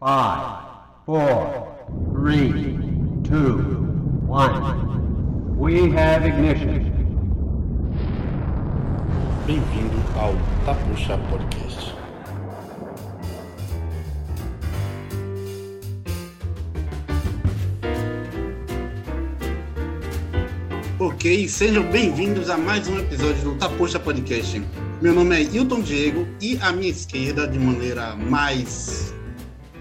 Five, four, three, two, one. We have ignition. Bem-vindo ao Tapuxa Podcast. Ok, sejam bem-vindos a mais um episódio do Tapuxa Podcast. Meu nome é Hilton Diego e à minha esquerda, de maneira mais.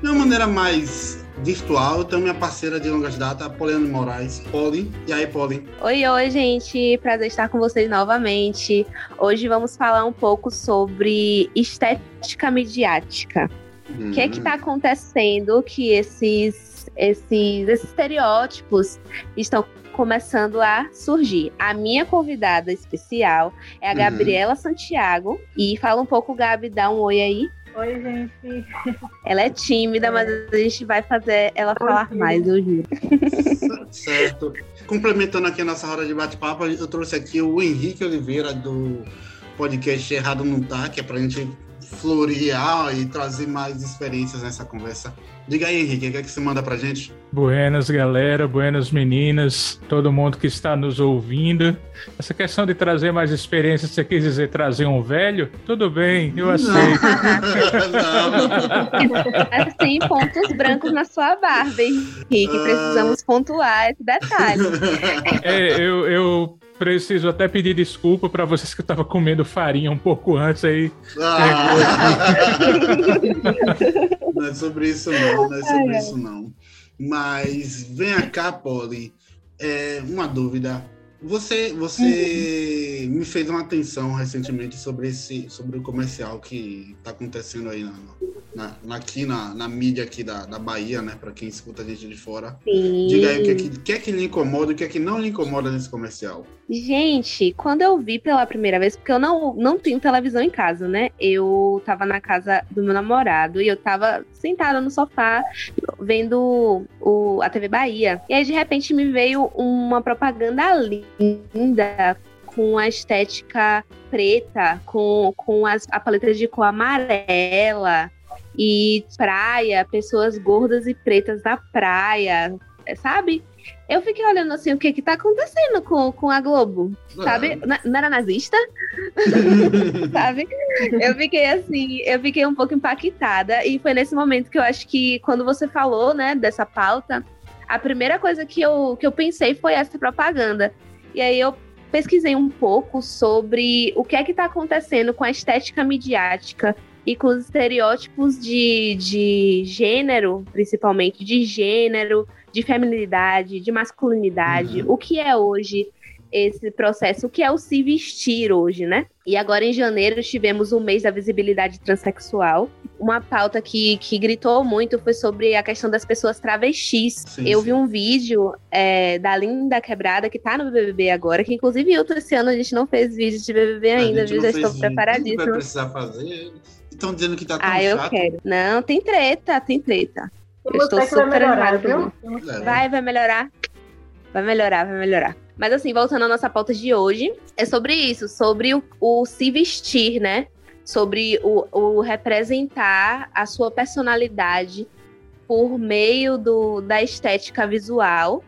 De uma maneira mais virtual, eu tenho minha parceira de longas datas, Poliana Moraes. Poli. E aí, Poli? Oi, oi, gente. Prazer estar com vocês novamente. Hoje vamos falar um pouco sobre estética midiática. O Hum. que é que tá acontecendo que esses, esses, esses estereótipos estão começando a surgir? A minha convidada especial é a Uhum. Gabriela Santiago. E fala um pouco, Gabi, dá um oi aí. Oi, gente. Ela é tímida, mas a gente vai fazer ela falar Oi. mais, eu juro. Certo. Complementando aqui a nossa roda de bate-papo, eu trouxe aqui o Henrique Oliveira do podcast Errado Não Tá, que é pra gente florear e trazer mais experiências nessa conversa. Diga aí, Henrique, o que é que você manda pra gente? Buenas, galera, buenas meninas, todo mundo que está nos ouvindo. Essa questão de trazer mais experiência, você quis dizer trazer um velho? Tudo bem, eu aceito. Não. Assim, pontos brancos na sua barba, Henrique. Precisamos pontuar esse detalhe. É, eu, eu preciso até pedir desculpa para vocês que eu estava comendo farinha um pouco antes aí. Ah. não é sobre isso não, não é sobre isso não. Mas vem cá, Polly, é, uma dúvida. Você, você me fez uma atenção recentemente sobre esse, sobre o comercial que está acontecendo aí na, na, na- aqui na, na mídia aqui da, da Bahia, né? Para quem escuta a gente de fora. Sim. Diga aí o que é que, que é que lhe incomoda e o que é que não lhe incomoda nesse comercial. Gente, quando eu vi pela primeira vez, porque eu não, não tenho televisão em casa, né? Eu tava na casa do meu namorado e eu tava sentada no sofá vendo o, a TV Bahia. E aí, de repente, me veio uma propaganda linda com a estética preta, com, com as, a paleta de cor amarela e praia, pessoas gordas e pretas na praia, sabe? Eu fiquei olhando assim, o que que tá acontecendo com, com a Globo, sabe? Na- Não era nazista? sabe? Eu fiquei assim, eu fiquei um pouco impactada e foi nesse momento que eu acho que quando você falou, né, dessa pauta, a primeira coisa que eu, que eu pensei foi essa propaganda. E aí eu pesquisei um pouco sobre o que é que tá acontecendo com a estética midiática e com os estereótipos de, de gênero, principalmente de gênero, de feminilidade, de masculinidade, o que é hoje esse processo, o que é o se vestir hoje, né? E agora em janeiro tivemos o mês da visibilidade transexual. Uma pauta que, que gritou muito foi sobre a questão das pessoas travestis. Sim, eu sim. vi um vídeo é, da Linda Quebrada, que tá no BBB agora, que inclusive eu, esse ano, a gente não fez vídeo de BBB ainda, viu? não Já estou vídeo, Vai preparadíssima. precisar fazer. Estão dizendo que tá tão Ah, eu chato. quero. Não, tem treta, tem treta. Eu estou que vai super melhorar, animada. Vai, vai melhorar. Vai melhorar, vai melhorar. Mas assim, voltando à nossa pauta de hoje, é sobre isso, sobre o, o se vestir, né? Sobre o, o representar a sua personalidade por meio do, da estética visual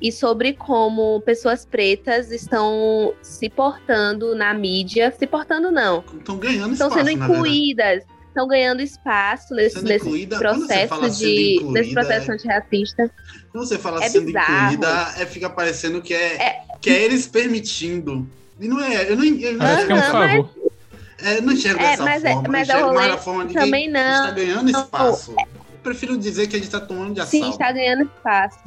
e sobre como pessoas pretas estão se portando na mídia. Se portando, não. Estão ganhando Estão espaço, sendo incluídas. Estão ganhando espaço nesse, Sendo nesse incluída- processo de incluída, nesse processo é- antirracista. Quando você fala É sendo bizarro. incluída, é, fica parecendo que é, que é eles permitindo. E não é, eu não, eu não, Parece que é um favor. é, eu não enxergo É, dessa mas é- forma. mas eu é enxergo mais rolê da forma de Também que a gente tá não. ganhando espaço. Eu prefiro dizer que a gente tá tomando de assalto. Sim, está ganhando espaço.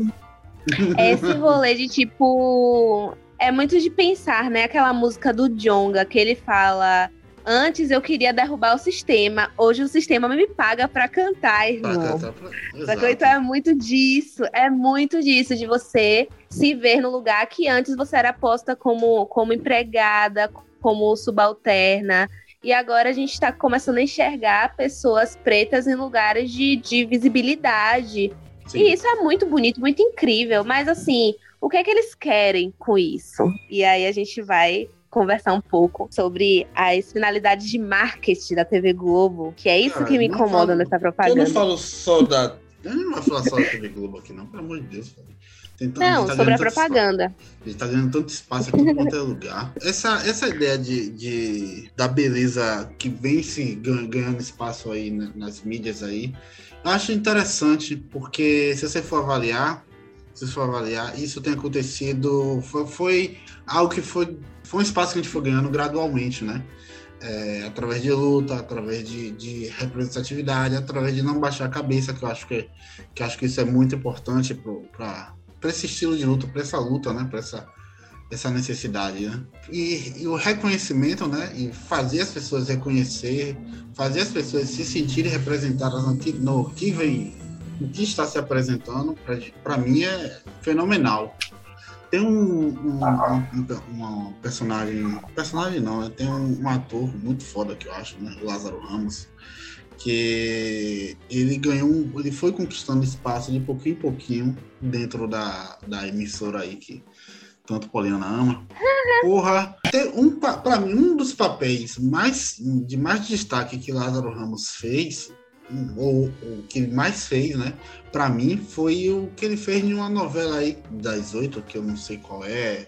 É Esse rolê de tipo. É muito de pensar, né? Aquela música do Jonga que ele fala. Antes eu queria derrubar o sistema, hoje o sistema me paga pra cantar, Pra irmão. cantar, pra- Sacou? Exato. Então é muito disso, é muito disso, de você se ver no lugar que antes você era posta como, como empregada, como subalterna. E agora a gente está começando a enxergar pessoas pretas em lugares de, de visibilidade. Sim. E isso é muito bonito, muito incrível. Mas assim, o que é que eles querem com isso? E aí a gente vai conversar um pouco sobre as finalidades de marketing da TV Globo, que é isso Cara, que me incomoda falo- nessa Eu propaganda. não falo só da. Eu não vou falar só da TV Globo aqui, não, pelo amor de Deus. Cara. Não, tá sobre a propaganda. espaço- A gente tá ganhando tanto espaço aqui quanto é lugar. Essa, essa ideia de, de- da beleza que vem se gan- ganhando espaço aí na- nas mídias aí, eu acho interessante, porque se você for avaliar, se você for avaliar, isso tem acontecido, foi, foi algo que foi, foi um espaço que a gente foi ganhando gradualmente, né? É, através de luta, através de, de representatividade, através de não baixar a cabeça, que eu acho que, que, acho que isso é muito importante para esse estilo de luta, para essa luta, né? Para essa, essa necessidade, né? E, e o reconhecimento, né? E fazer as pessoas reconhecer, fazer as pessoas se sentirem representadas no que, no que vem, no que está se apresentando, para mim é fenomenal. Tem um, um, um, um personagem, personagem não, né? tem um, ator muito foda que eu acho, né? O Lázaro Ramos, que ele ganhou, um, ele foi conquistando espaço de pouquinho em pouquinho dentro da, da emissora aí que tanto Poliana ama. Porra, tem um, pra mim, um dos papéis mais, de mais destaque que Lázaro Ramos fez, ou o que ele mais fez, né? Pra mim, foi o que ele fez em uma novela aí das oito, que eu não sei qual é,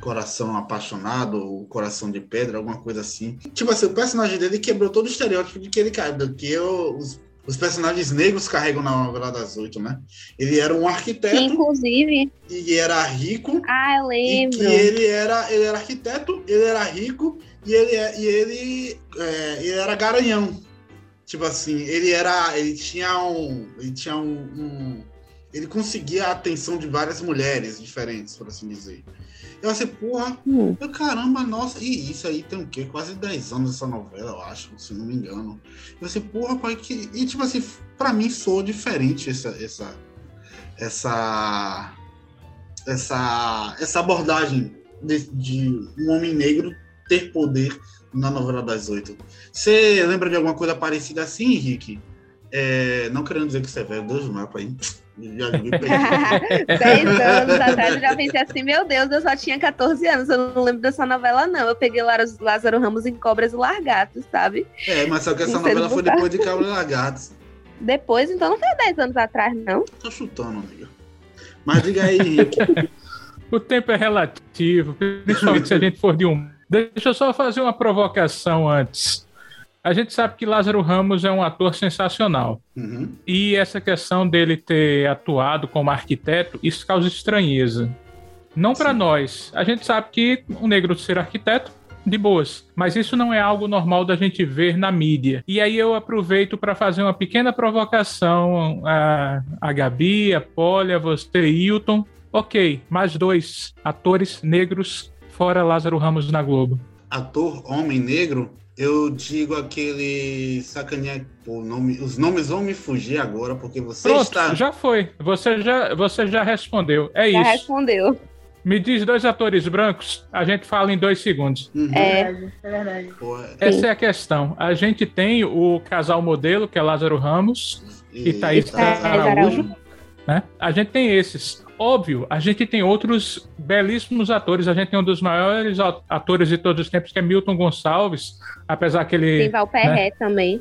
Coração Apaixonado, ou Coração de Pedra, alguma coisa assim. Tipo assim, o personagem dele quebrou todo o estereótipo de que ele do que eu- os, os personagens negros carregam na novela das oito, né? Ele era um arquiteto inclusive, e era rico. ah, eu E que lembro. ele era, ele era arquiteto, ele era rico e ele, e ele, é, ele era garanhão. Tipo assim, ele era. Ele tinha um. Ele tinha um. um- ele conseguia a atenção de várias mulheres diferentes, por assim dizer. Eu assim, porra, Hum. eu, caramba, nossa, e isso aí tem o quê? Quase 10 anos essa novela, eu acho, se não me engano. Eu assim, porra, pai, que. E tipo assim, pra mim soou diferente essa. essa. essa. essa, essa abordagem de, de um homem negro ter poder na novela das oito. Você lembra de alguma coisa parecida assim, Henrique? É, não querendo dizer que você é velho, Deus do mapa aí. Já vi Dez anos atrás eu já pensei assim, meu Deus, eu só tinha 14 anos, eu não lembro dessa novela, não. Eu peguei Lázaro, Ramos em Cobras e Largatos, sabe? É, mas só que essa Não novela foi depois de Cabra e Lagartos. Depois, então não foi 10 anos atrás, não. Tô chutando, amiga. Mas diga aí, Henrique. O tempo é relativo, principalmente se a gente for de um. Deixa eu só fazer uma provocação antes. A gente sabe que Lázaro Ramos é um ator sensacional. Uhum. E essa questão dele ter atuado como arquiteto, isso causa estranheza. Não para nós. A gente sabe que um negro ser arquiteto, de boas. Mas isso não é algo normal da gente ver na mídia. E aí eu aproveito para fazer uma pequena provocação a, a Gabi, a Polly, a você, Hilton. Ok, mais dois atores negros fora Lázaro Ramos na Globo. Ator homem negro, eu digo aquele sacaninha. Pô, nome, os nomes vão me fugir agora, porque você Pronto, está. já foi. Você já, você já respondeu. É Já isso. respondeu. Me diz dois atores brancos, a gente fala em dois segundos. Uhum. É. É verdade. Pô, é- Essa é a questão. A gente tem o casal modelo, que é Lázaro Ramos, e Thaís Thaís Araújo. Né? A gente tem esses. Óbvio, a gente tem outros belíssimos atores. A gente tem um dos maiores atores de todos os tempos, que é Milton Gonçalves, apesar que ele. Tem Valperré também.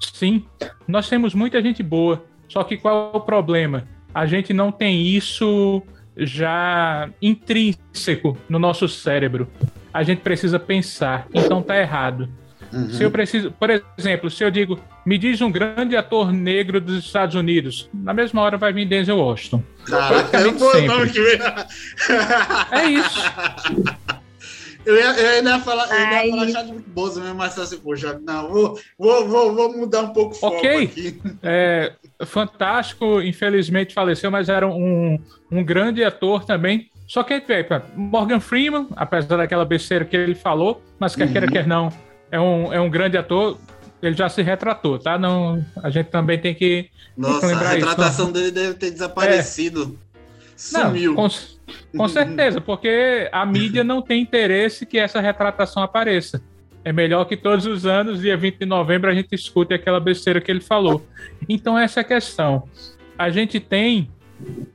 Sim, nós temos muita gente boa. Só que qual é o problema? A gente não tem isso já intrínseco no nosso cérebro. A gente precisa pensar, então tá errado. Uhum. Se eu preciso, por exemplo, se eu digo, me diz um grande ator negro dos Estados Unidos, na mesma hora vai vir Denzel Washington. Caraca, eu praticamente vou sempre. nome que. É isso. Eu ia, eu ainda ia falar, eu ainda ia falar Chadwick Boseman, mas assim, poxa, não, vou, vou, vou, vou mudar um pouco o foco Ok. aqui. É, fantástico, infelizmente faleceu, mas era um, um grande ator também. Só que a gente vê, pá, Morgan Freeman, apesar daquela besteira que ele falou, mas quer queira, Uhum. quer não, é um, é um grande ator. Ele já se retratou, tá? Não, a gente também tem que. Nossa, a isso, retratação dele deve ter desaparecido. Sumiu. Não, com, com certeza, porque a mídia não tem interesse que essa retratação apareça. É melhor que todos os anos, dia 20 de novembro, a gente escute aquela besteira que ele falou. Então, essa é a questão. A gente tem.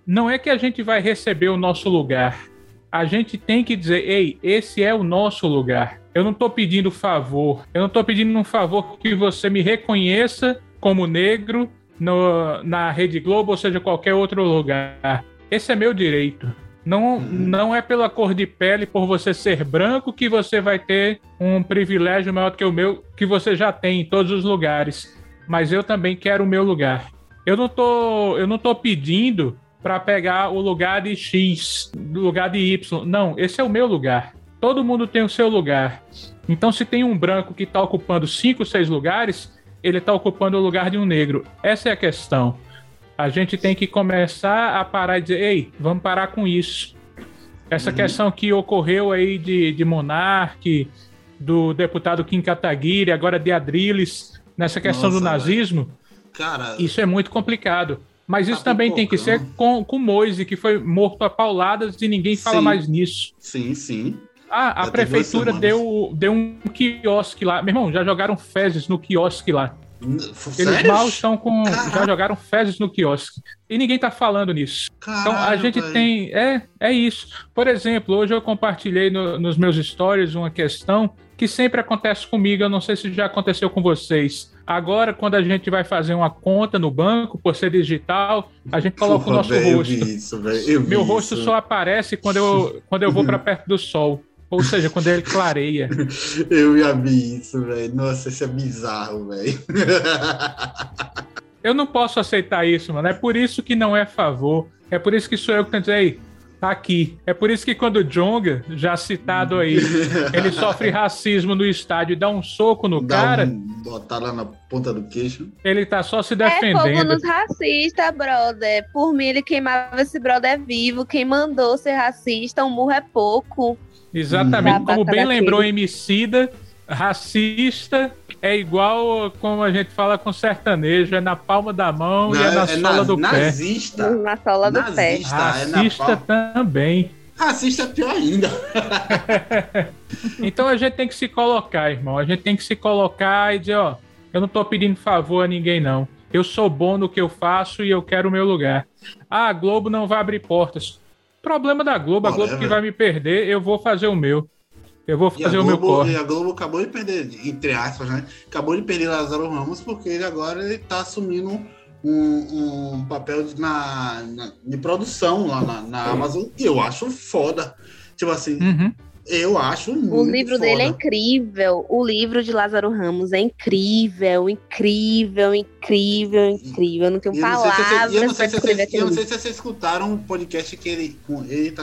Não é que a gente vai receber o nosso lugar. a gente tem que dizer, ei, esse é o nosso lugar. Eu não estou pedindo favor. Eu não estou pedindo um favor que você me reconheça como negro no, na Rede Globo, ou seja, qualquer outro lugar. Esse é meu direito. Não, não é pela cor de pele, por você ser branco, que você vai ter um privilégio maior que o meu, que você já tem em todos os lugares. Mas eu também quero o meu lugar. Eu não tô, eu não tô pedindo para pegar o lugar de X, do lugar de Y. Não, esse é o meu lugar. Todo mundo tem o seu lugar. Então, se tem um branco que está ocupando cinco, seis lugares, ele está ocupando o lugar de um negro. Essa é a questão. A gente tem que começar a parar e dizer: ei, vamos parar com isso. Essa uhum. questão que ocorreu aí de, de Monarque, do deputado Kim Kataguiri, agora de Adriles, nessa questão Nossa, do nazismo, Cara, isso é muito complicado. Mas isso tá também tem que ser com, com Moise, que foi morto a pauladas e ninguém sim, fala mais nisso. Sim, sim. Ah, a já prefeitura deu, deu um quiosque lá. Meu irmão, já jogaram fezes no quiosque lá. Sério? Eles mal estão com. Caraca. Já jogaram fezes no quiosque. E ninguém tá falando nisso. Caralho, então a gente véio. tem. É, é isso. Por exemplo, hoje eu compartilhei no, nos meus stories uma questão que sempre acontece comigo. Eu não sei se já aconteceu com vocês. Agora, quando a gente vai fazer uma conta no banco, por ser digital, a gente coloca Porra, o nosso véio, rosto. Isso, Meu rosto só aparece quando eu, quando eu vou para perto do sol. Ou seja, quando ele clareia. Eu já vi isso, velho. Nossa, isso é bizarro, velho. Eu não posso aceitar isso, mano. É por isso que não é favor. É por isso que sou eu que tenho que dizer, tá aqui. É por isso que quando o Jonga, já citado aí, ele sofre racismo no estádio e dá um soco no dá cara. Um, botar lá na ponta do queixo. Ele tá só se defendendo. É fogo nos racistas, brother. Por mim, ele queimava esse brother vivo. Quem mandou ser racista, um murro é pouco. Exatamente. Hum. Como bem lembrou Emicida, racista é igual como a gente fala com sertanejo, é na palma da mão Não, e é na é sola na, do nazista. pé. Na sola do nazista, pé. Racista é também. Racista é pior ainda. então a gente tem que se colocar, irmão. A gente tem que se colocar e dizer, ó, eu não tô pedindo favor a ninguém, não. Eu sou bom no que eu faço e eu quero o meu lugar. Ah, a Globo não vai abrir portas. Problema da Globo, a Globo que vai me perder, eu vou fazer o meu. Eu vou fazer o meu corre. E a Globo acabou de perder, entre aspas, né? Acabou de perder Lázaro Ramos porque ele agora ele tá assumindo um, um papel de, na, na, de produção lá na, na Amazon. E eu acho foda. Tipo assim, uhum. Eu acho muito O livro foda. dele é incrível. O livro de Lázaro Ramos é incrível, incrível, incrível, incrível. Eu não tenho palavras eu não sei se vocês, eu não sei se vocês escutaram o podcast que ele, com ele,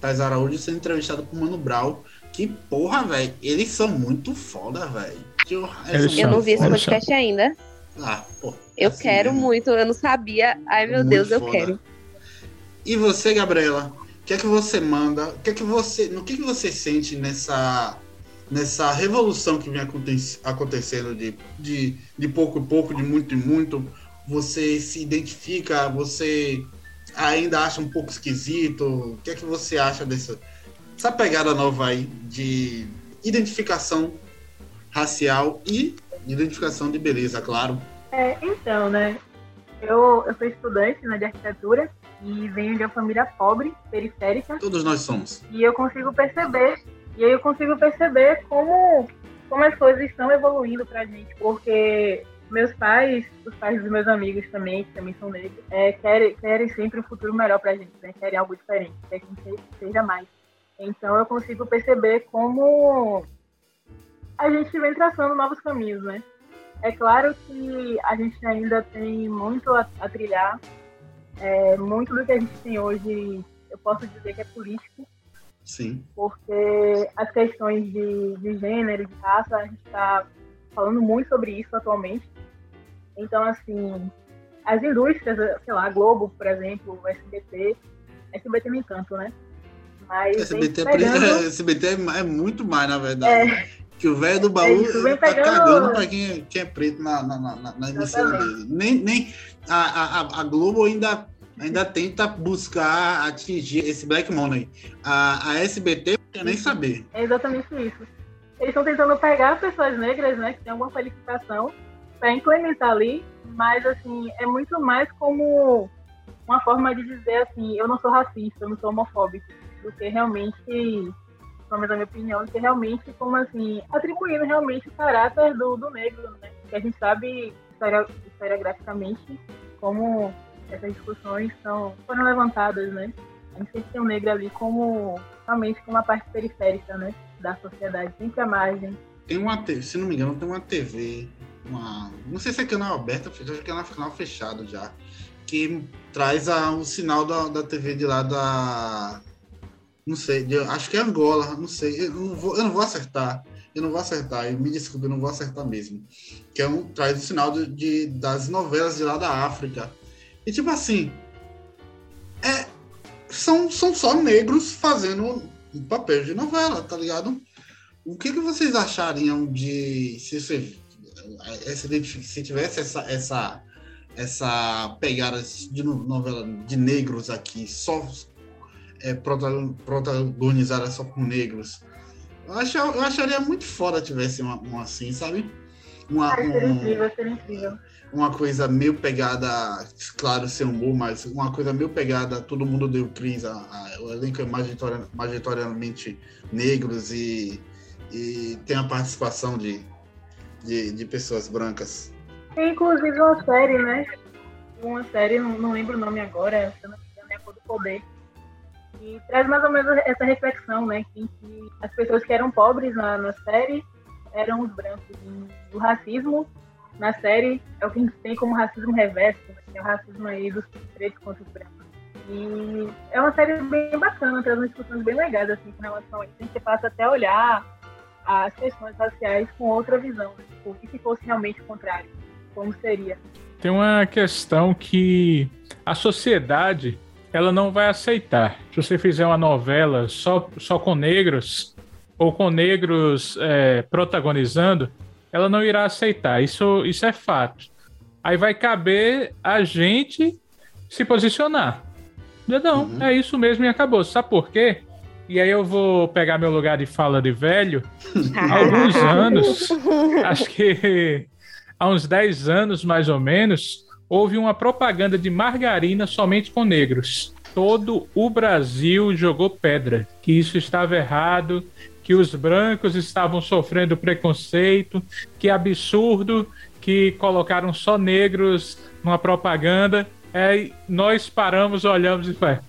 Thais Araújo, sendo entrevistado por Mano Brown que porra, velho. Eles são muito foda, velho. Eu, eu não vi esse podcast ainda. Ah, pô. Eu assim quero mesmo. muito, eu não sabia. Ai, meu muito Deus, eu foda. quero. E você, Gabriela? Que é que você manda? Que é que você, no que, que você sente nessa nessa revolução que vem acontecendo de, de, de pouco em pouco, de muito em muito? Você se identifica? Você ainda acha um pouco esquisito? O que é que você acha dessa, essa pegada nova aí de identificação racial e identificação de beleza, claro. É, então, né? Eu, eu sou estudante né, de arquitetura e venho de uma família pobre, periférica. Todos nós somos. E eu consigo perceber, e aí eu consigo perceber como, como as coisas estão evoluindo pra gente, porque meus pais, os pais dos meus amigos também, que também são negros, é, querem, querem sempre um futuro melhor pra gente, né? Querem algo diferente, querem que seja mais. Então eu consigo perceber como a gente vem traçando novos caminhos, né? É claro que a gente ainda tem muito a, a trilhar. É, muito do que a gente tem hoje, eu posso dizer que é político. Sim. Porque as questões de, de gênero, de raça, a gente está falando muito sobre isso atualmente. Então, assim, as indústrias, sei lá, a Globo, por exemplo, o SBT, SBT nem tanto, né? Mas SBT, é pegando... SBT é, é muito mais, na verdade. É. Que o velho do é baú é tá pegando... cagando pra quem, quem é preto na, na, na, na emissora dele. Nem, nem a, a, a Globo ainda, ainda tenta buscar atingir esse Black Money. A, a SBT não quer nem saber. É exatamente isso. Eles estão tentando pegar pessoas negras, né, que têm alguma qualificação, para implementar ali, mas assim, é muito mais como uma forma de dizer assim, eu não sou racista, eu não sou homofóbico do que realmente, pelo menos a minha opinião, que realmente como assim, atribuindo realmente o caráter do, do negro, né? Que a gente sabe historiograficamente como essas discussões são, foram levantadas, né? A gente sempre tem o negro ali como realmente como uma parte periférica, né? Da sociedade, sempre à margem. Tem uma, se não me engano, tem uma TV, uma, não sei se é canal aberto, acho que é canal fechado já, que traz a, o sinal da, da TV de lá da. Não sei, de, acho que é Angola, não sei, eu não vou, eu não vou acertar. Eu não vou acertar, me desculpe, eu não vou acertar mesmo. Que é um, traz o sinal de, de, das novelas de lá da África. E tipo assim, é, são, são só negros fazendo um papel de novela, tá ligado? O que, que vocês achariam de se, se, se tivesse essa, essa essa pegada de novela de negros aqui, só é, protagonizada só por negros. Eu, acho, eu acharia muito foda tivesse uma, uma assim, sabe? Uma, Ai, seria um, incrível, seria incrível. Uma coisa meio pegada, claro, ser humor, mas uma coisa meio pegada, todo mundo deu crise, a, a, o elenco é majoritariamente negros e, e tem a participação de, de, de pessoas brancas. Tem inclusive uma série, né? Uma série, não, não lembro o nome agora, se não me engano, é a Cor do Poder. E traz mais ou menos essa reflexão, né? Que, que as pessoas que eram pobres na, na série eram os brancos. E o racismo na série é o que a gente tem como racismo reverso, né? que é o racismo aí dos pretos contra os brancos. E é uma série bem bacana, traz umas discussões bem legais assim, com relação a isso. A gente passa até a olhar as questões raciais com outra visão. Né? Tipo, e se fosse realmente o contrário? como seria? Tem uma questão que a sociedade ela não vai aceitar. Se você fizer uma novela só, só com negros ou com negros é, protagonizando, ela não irá aceitar. Isso, isso é fato. Aí vai caber a gente se posicionar. Não, uhum. é isso mesmo e acabou. Sabe por quê? E aí eu vou pegar meu lugar de fala de velho. Há alguns anos, acho que há uns 10 anos mais ou menos, houve uma propaganda de margarina somente com negros. Todo o Brasil jogou pedra, que isso estava errado, que os brancos estavam sofrendo preconceito, que absurdo que colocaram só negros numa propaganda. É, nós paramos, olhamos e falamos: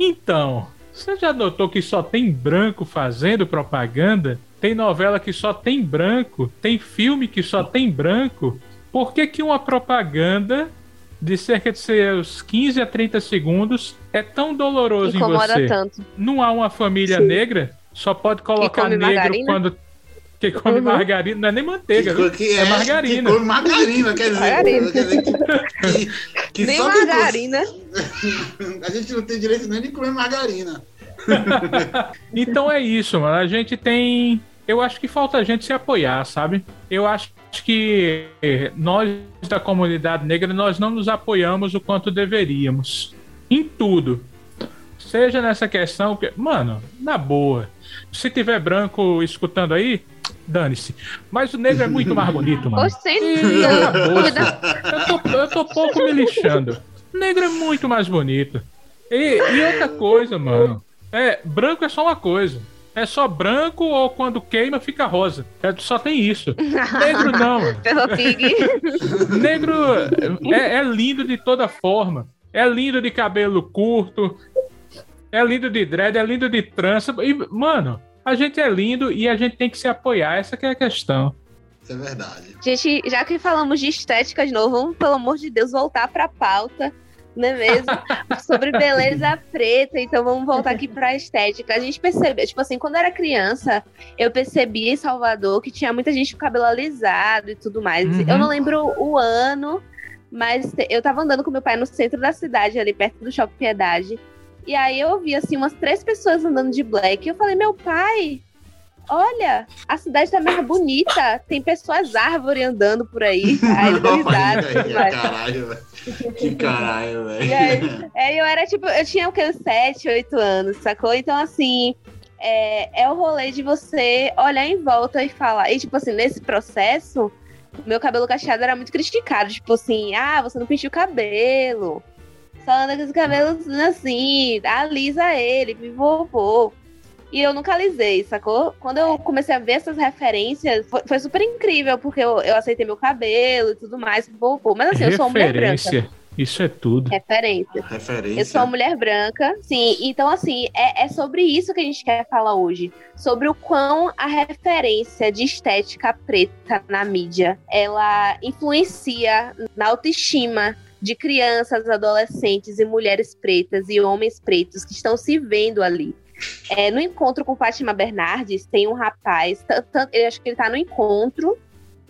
então, você já notou que só tem branco fazendo propaganda? Tem novela que só tem branco, tem filme que só tem branco. Por que, que uma propaganda de cerca de seus 15 a 30 segundos é tão doloroso Incomoda em você? Tanto. Não há uma família Sim. negra, só pode colocar negro margarina? quando que come uhum. margarina, não é nem manteiga, que, que é, é, margarina. Que come margarina, quer dizer, margarina. Quer dizer que, que nem margarina. a gente não tem direito nem de comer margarina. então é isso, mano. A gente tem. Eu acho que falta a gente se apoiar, sabe? Eu acho que nós da comunidade negra nós não nos apoiamos o quanto deveríamos em tudo. Seja nessa questão que, mano, na boa. Se tiver branco escutando aí, dane-se. Mas o negro é muito mais bonito, mano. Você e acabou. Eu tô, eu tô pouco me lixando. O negro é muito mais bonito. E, e outra coisa, mano. É, branco é só uma coisa. É só branco ou quando queima fica rosa. É, só tem isso. Negro não. Negro é, é lindo de toda forma. É lindo de cabelo curto. É lindo de dread, é lindo de trança. E, mano, a gente é lindo e a gente tem que se apoiar. Essa é a questão. Isso é verdade. Gente, já que falamos de estética de novo, vamos, pelo amor de Deus, voltar pra pauta não é mesmo? Sobre beleza preta. Então vamos voltar aqui para a estética. A gente percebeu, tipo assim, quando eu era criança, eu percebia em Salvador que tinha muita gente com cabelo alisado e tudo mais. Uhum. Eu não lembro o ano, mas eu tava andando com meu pai no centro da cidade, ali perto do Shopping Piedade. E aí eu vi assim umas três pessoas andando de black. E eu falei, meu pai, olha, a cidade tá mais bonita, tem pessoas árvores andando por aí. Aí eu Caralho, velho. Que caralho, velho. Eu era tipo, eu tinha o que, 7, 8 anos, sacou? Então, assim, é, é o rolê de você olhar em volta e falar. E, tipo assim, nesse processo, meu cabelo cacheado era muito criticado. Tipo assim, ah, você não pintou o cabelo só anda com os cabelos assim, alisa ele, vovô. E eu nunca alisei, sacou? Quando eu comecei a ver essas referências, foi, foi super incrível, porque eu, eu aceitei meu cabelo e tudo mais, vovô. Mas assim, eu sou uma mulher branca. Isso é tudo. Referência. Referência. Eu sou uma mulher branca, sim. Então, assim, é, é, sobre isso que a gente quer falar hoje. Sobre o quão a referência de estética preta na mídia, ela influencia na autoestima de crianças, adolescentes e mulheres pretas e homens pretos que estão se vendo ali. É, no encontro com Fátima Bernardes, tem um rapaz, eu acho que ele tá no encontro,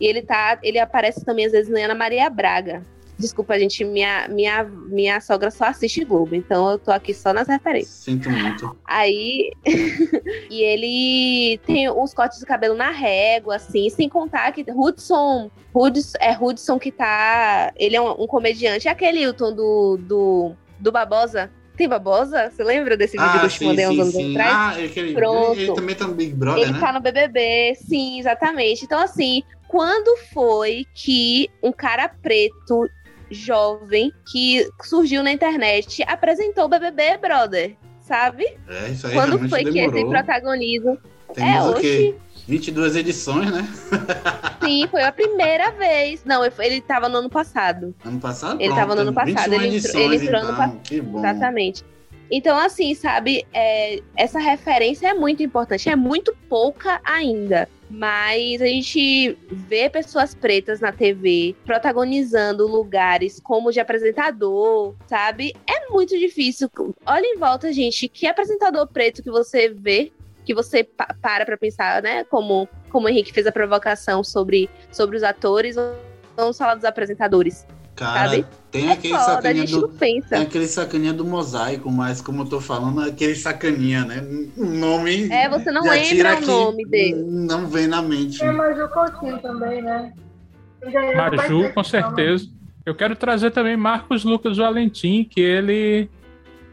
e ele tá, ele aparece também às vezes na Ana Maria Braga. Desculpa, gente, minha, minha, minha sogra só assiste Globo, então eu tô aqui só nas referências. Sinto muito. Aí. e ele tem uns cortes de cabelo na régua, assim, sem contar que Hudson. Hudson é Hudson que tá. Ele é um, um comediante. É aquele Hilton do, do, do Babosa. Tem Babosa? Você lembra desse vídeo ah, que eu te mandei uns anos atrás? Ah, ele, Pronto. Ele, ele, também tá no Big Brother, ele né? Ele tá no BBB, sim, exatamente. Então, assim, quando foi que um cara preto jovem que surgiu na internet apresentou o BBB, brother, sabe? É, isso aí Quando foi demorou. que esse protagonismo? Temos é, hoje. 22 edições, né? Sim, foi a primeira vez. Não, ele estava no ano passado. Ano passado? Ele estava no ano passado. Ele edições, entrou, ele entrou então. ano passado. Que bom. Exatamente. Então, assim, sabe, é, essa referência é muito importante, é muito pouca ainda. Mas a gente vê pessoas pretas na TV protagonizando lugares como de apresentador, sabe? É muito difícil. Olha em volta, gente, que apresentador preto que você vê, que você pa para pra pensar, né? Como, como o Henrique fez a provocação sobre, sobre os atores, vamos falar dos apresentadores. Cara, sabe? tem é aquele foda, a sacaninha gente do. não pensa. Tem aquele sacaninha do mosaico, mas como eu tô falando, é aquele sacaninha, né? O nome. É, você não lembra o nome dele. Não vem na mente. Tem a Maju Coutinho também, né? Maju, com certeza. Eu quero trazer também Marcos Lucas Valentim, que ele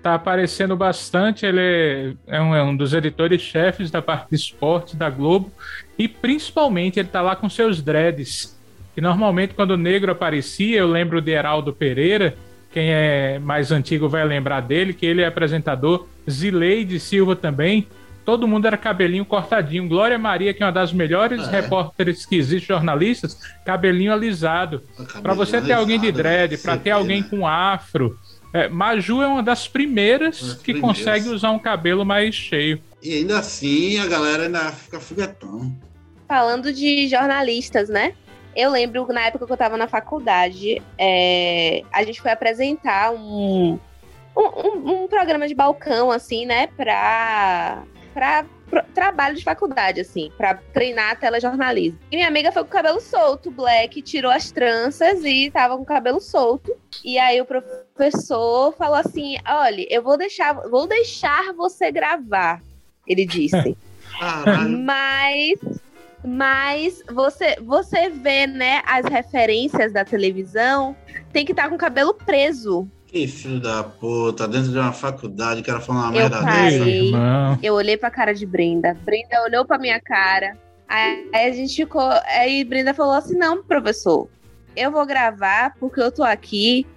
tá aparecendo bastante. Ele é um, é um dos editores-chefes da parte de esporte da Globo. E principalmente ele tá lá com seus dreads. Que normalmente quando o negro aparecia, eu lembro de Heraldo Pereira. Quem é mais antigo vai lembrar dele, que ele é apresentador. Zileide Silva também. Todo mundo era cabelinho cortadinho. Glória Maria, que é uma das melhores É. repórteres que existe, jornalistas, cabelinho alisado. Para você ter alguém de dread, para ter alguém com afro. É, Maju é uma das primeiras que primeiras. consegue usar um cabelo mais cheio. E ainda assim a galera ainda fica foguetão. Falando de jornalistas, né? Eu lembro que na época que eu tava na faculdade, é, a gente foi apresentar um, um, um- um programa de balcão, assim, né? Pra, pra trabalho de faculdade, assim, pra treinar telejornalismo. E minha amiga foi com o cabelo solto, black, tirou as tranças e tava com o cabelo solto. E aí o professor falou assim: olha, eu vou deixar, vou deixar você gravar. Ele disse. Mas, mas você, você vê, né, as referências da televisão, tem que estar com o cabelo preso. Que filho da puta, dentro de uma faculdade, o cara falando uma Eu merda parei. dessa. Irmão. Eu olhei pra cara de Brenda, Brenda olhou pra minha cara, aí, aí a gente ficou, aí Brenda falou assim, não, professor, eu vou gravar porque eu tô aqui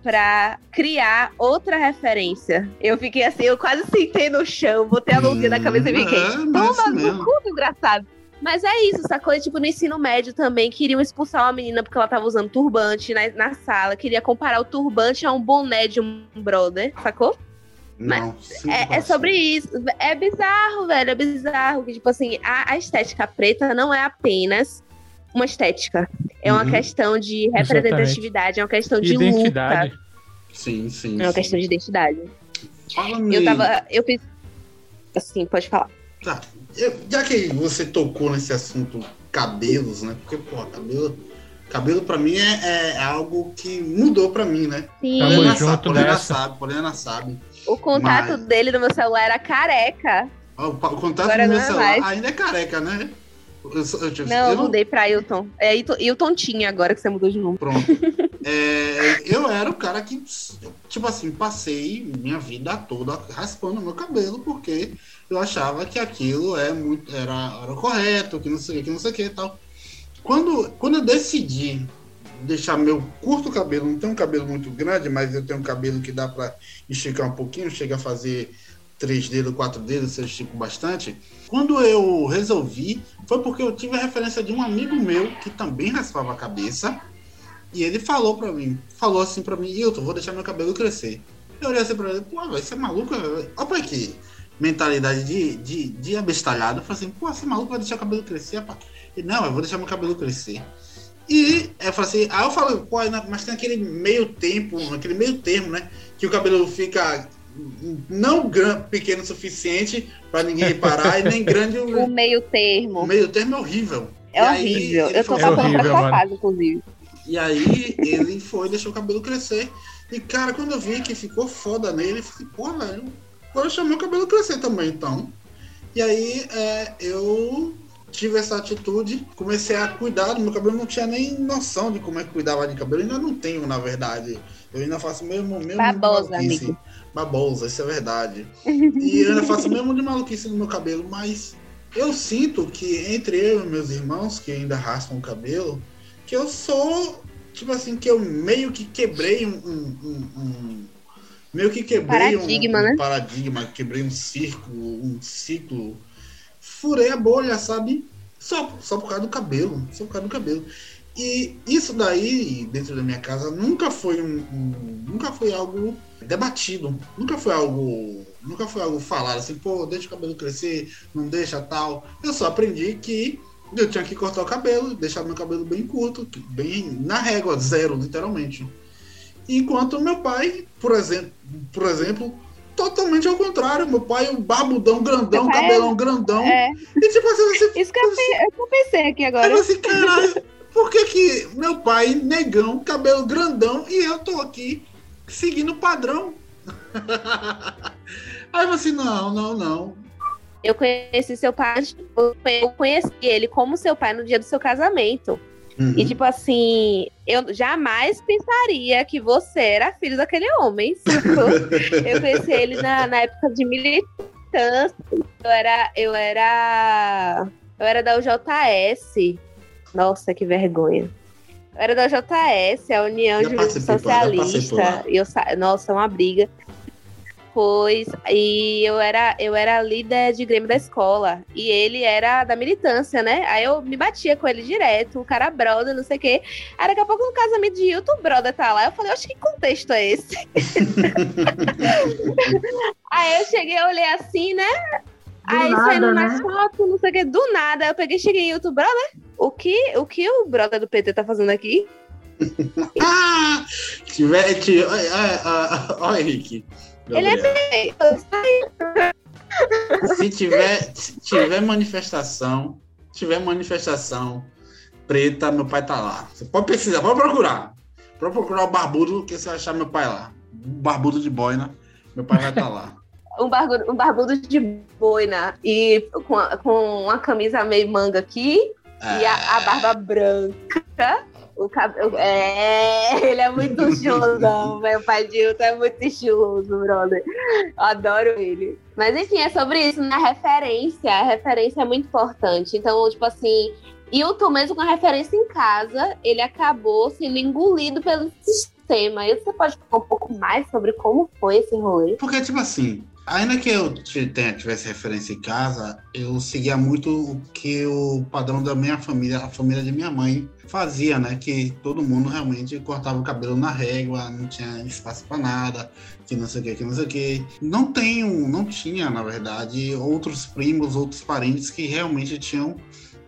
pra criar outra referência. Eu fiquei assim, eu quase sentei no chão, botei a mãozinha na cabeça e fiquei, É, mas Toma no cu, desgraçado. Mas é isso, sacou? E, Tipo, no ensino médio também, queriam expulsar uma menina porque ela tava usando turbante na, na sala. Queria comparar o turbante a um boné de um brother, sacou? Não, sinto É, é sobre isso. É bizarro, velho. É bizarro. Que, tipo assim, a, a estética preta não é apenas uma estética. É uma Uhum. questão de representatividade, é uma questão de Identidade. luta. Sim, sim. É uma sim. questão de identidade. Falando Eu tava. Eu fiz. Assim, pode falar. Tá. Eu- já que você tocou nesse assunto cabelos, né? Porque, pô, cabelo. Cabelo pra mim é, é algo que mudou pra mim, né? Sim. Tamo junto sabe, Poliana nessa. sabe, Poliana sabe. O contato Mas- dele no meu celular era careca. O, o contato Agora do meu é celular mais. ainda é careca, né? Não, eu mudei pra Hilton. É Hilton, tinha agora que você mudou de nome. Pronto. É, eu era o cara que, tipo assim, passei minha vida toda raspando meu cabelo, porque eu achava que aquilo é muito, era, era correto, que não sei o que, que não sei o que e tal. Quando, quando eu decidi deixar meu curto cabelo, não tenho um cabelo muito grande, mas eu tenho um cabelo que dá para esticar um pouquinho, chega a fazer três dedos, quatro dedos, eu estico bastante. Quando eu resolvi, foi porque eu tive a referência de um amigo meu que também raspava a cabeça. E ele falou para mim, falou assim para mim, Hilton, vou deixar meu cabelo crescer. Eu olhei assim pra ele, pô, vai ser maluco? Olha pra aqui. Mentalidade de, de, de abestalhado. Eu falei assim, pô, esse maluco vai deixar o cabelo crescer, rapaz. Ele, não, eu vou deixar meu cabelo crescer. E eu falei assim, aí eu falei, pô, mas tem aquele meio tempo, aquele meio termo, né? Que o cabelo fica não grande, pequeno o suficiente para ninguém reparar e nem grande o meio termo. O meio termo é horrível. É e horrível. eu tô passando por essa fase, inclusive. E aí ele foi deixou o cabelo crescer. E cara, quando eu vi que ficou foda nele, eu falei, pô, velho, vou deixar meu cabelo crescer também, então. E aí é, eu tive essa atitude, comecei a cuidar do meu cabelo, não tinha nem noção de como é que cuidava de cabelo, ainda não tenho, na verdade. Eu ainda faço mesmo mesmo Babosa, amigo. Babosa, isso é verdade. E eu ainda faço mesmo de maluquice no meu cabelo, mas eu sinto que entre eu e meus irmãos que ainda raspam o cabelo, que eu sou, tipo assim, que eu meio que quebrei um, um, um, um meio que quebrei paradigma, um, né? paradigma, quebrei um círculo, um ciclo furei a bolha, sabe? Só, só por causa do cabelo, só por causa do cabelo. E isso daí, dentro da minha casa, nunca foi um, um, nunca foi algo debatido, nunca foi algo, nunca foi algo falado assim, pô, deixa o cabelo crescer, não deixa tal. Eu só aprendi que eu tinha que cortar o cabelo, deixar meu cabelo bem curto, bem na régua, zero, literalmente. Enquanto meu pai, por exemplo, por exemplo, totalmente ao contrário. Meu pai, um barbudão grandão, cabelão é, grandão. É. E tipo assim, você, Isso que eu, eu pensei aqui agora. Eu assim, caralho, por que que meu pai, negão, cabelo grandão, e eu tô aqui seguindo o padrão? Aí você, não, não, não. Eu conheci seu pai, eu conheci ele como seu pai no dia do seu casamento. Uhum. E, tipo assim, eu jamais pensaria que você era filho daquele homem. eu conheci ele na, na época de militância. Eu era, eu era. Eu era da UJS. Nossa, que vergonha. Eu era da UJS, a União Juventude Socialista. E eu, nossa, uma briga depois e eu era eu era líder de Grêmio da escola e ele era da militância, né? Aí eu me batia com ele direto, o cara brother, não sei o quê. Aí daqui a pouco no casamento de Hilton, o brother tá lá. Eu falei, acho que contexto é esse? Aí eu cheguei, eu olhei assim, né? Do Aí nada, saindo né? na foto, não sei o que, do nada, eu peguei e cheguei em Hilton, brother, o que, o que o brother do PT tá fazendo aqui? ah, tiver, tiver, olha, Henrique, ele é. Se tiver, se tiver manifestação, tiver manifestação preta, meu pai tá lá. Você pode pesquisar, pode procurar. Pode procurar o barbudo, que você vai achar meu pai lá. O barbudo de boina, meu pai vai estar tá lá. um, barbudo, um barbudo de boina e com, a, com uma camisa meio manga aqui é... e a, a barba branca o cabelo. É, ele é muito estilosão, meu pai de Hilton é muito estiloso, brother. Eu adoro ele. Mas enfim, é sobre isso, né? A referência. A referência é muito importante. Então, tipo assim, Hilton, mesmo com a referência em casa, ele acabou sendo engolido pelo sistema. E você pode falar um pouco mais sobre como foi esse rolê? Porque, tipo assim, Ainda que eu tivesse referência em casa, eu seguia muito o que o padrão da minha família, a família de minha mãe, fazia, né? Que todo mundo realmente cortava o cabelo na régua, não tinha espaço para nada, que não sei o que, que não sei o que. Não tenho, não tinha, na verdade, outros primos, outros parentes que realmente tinham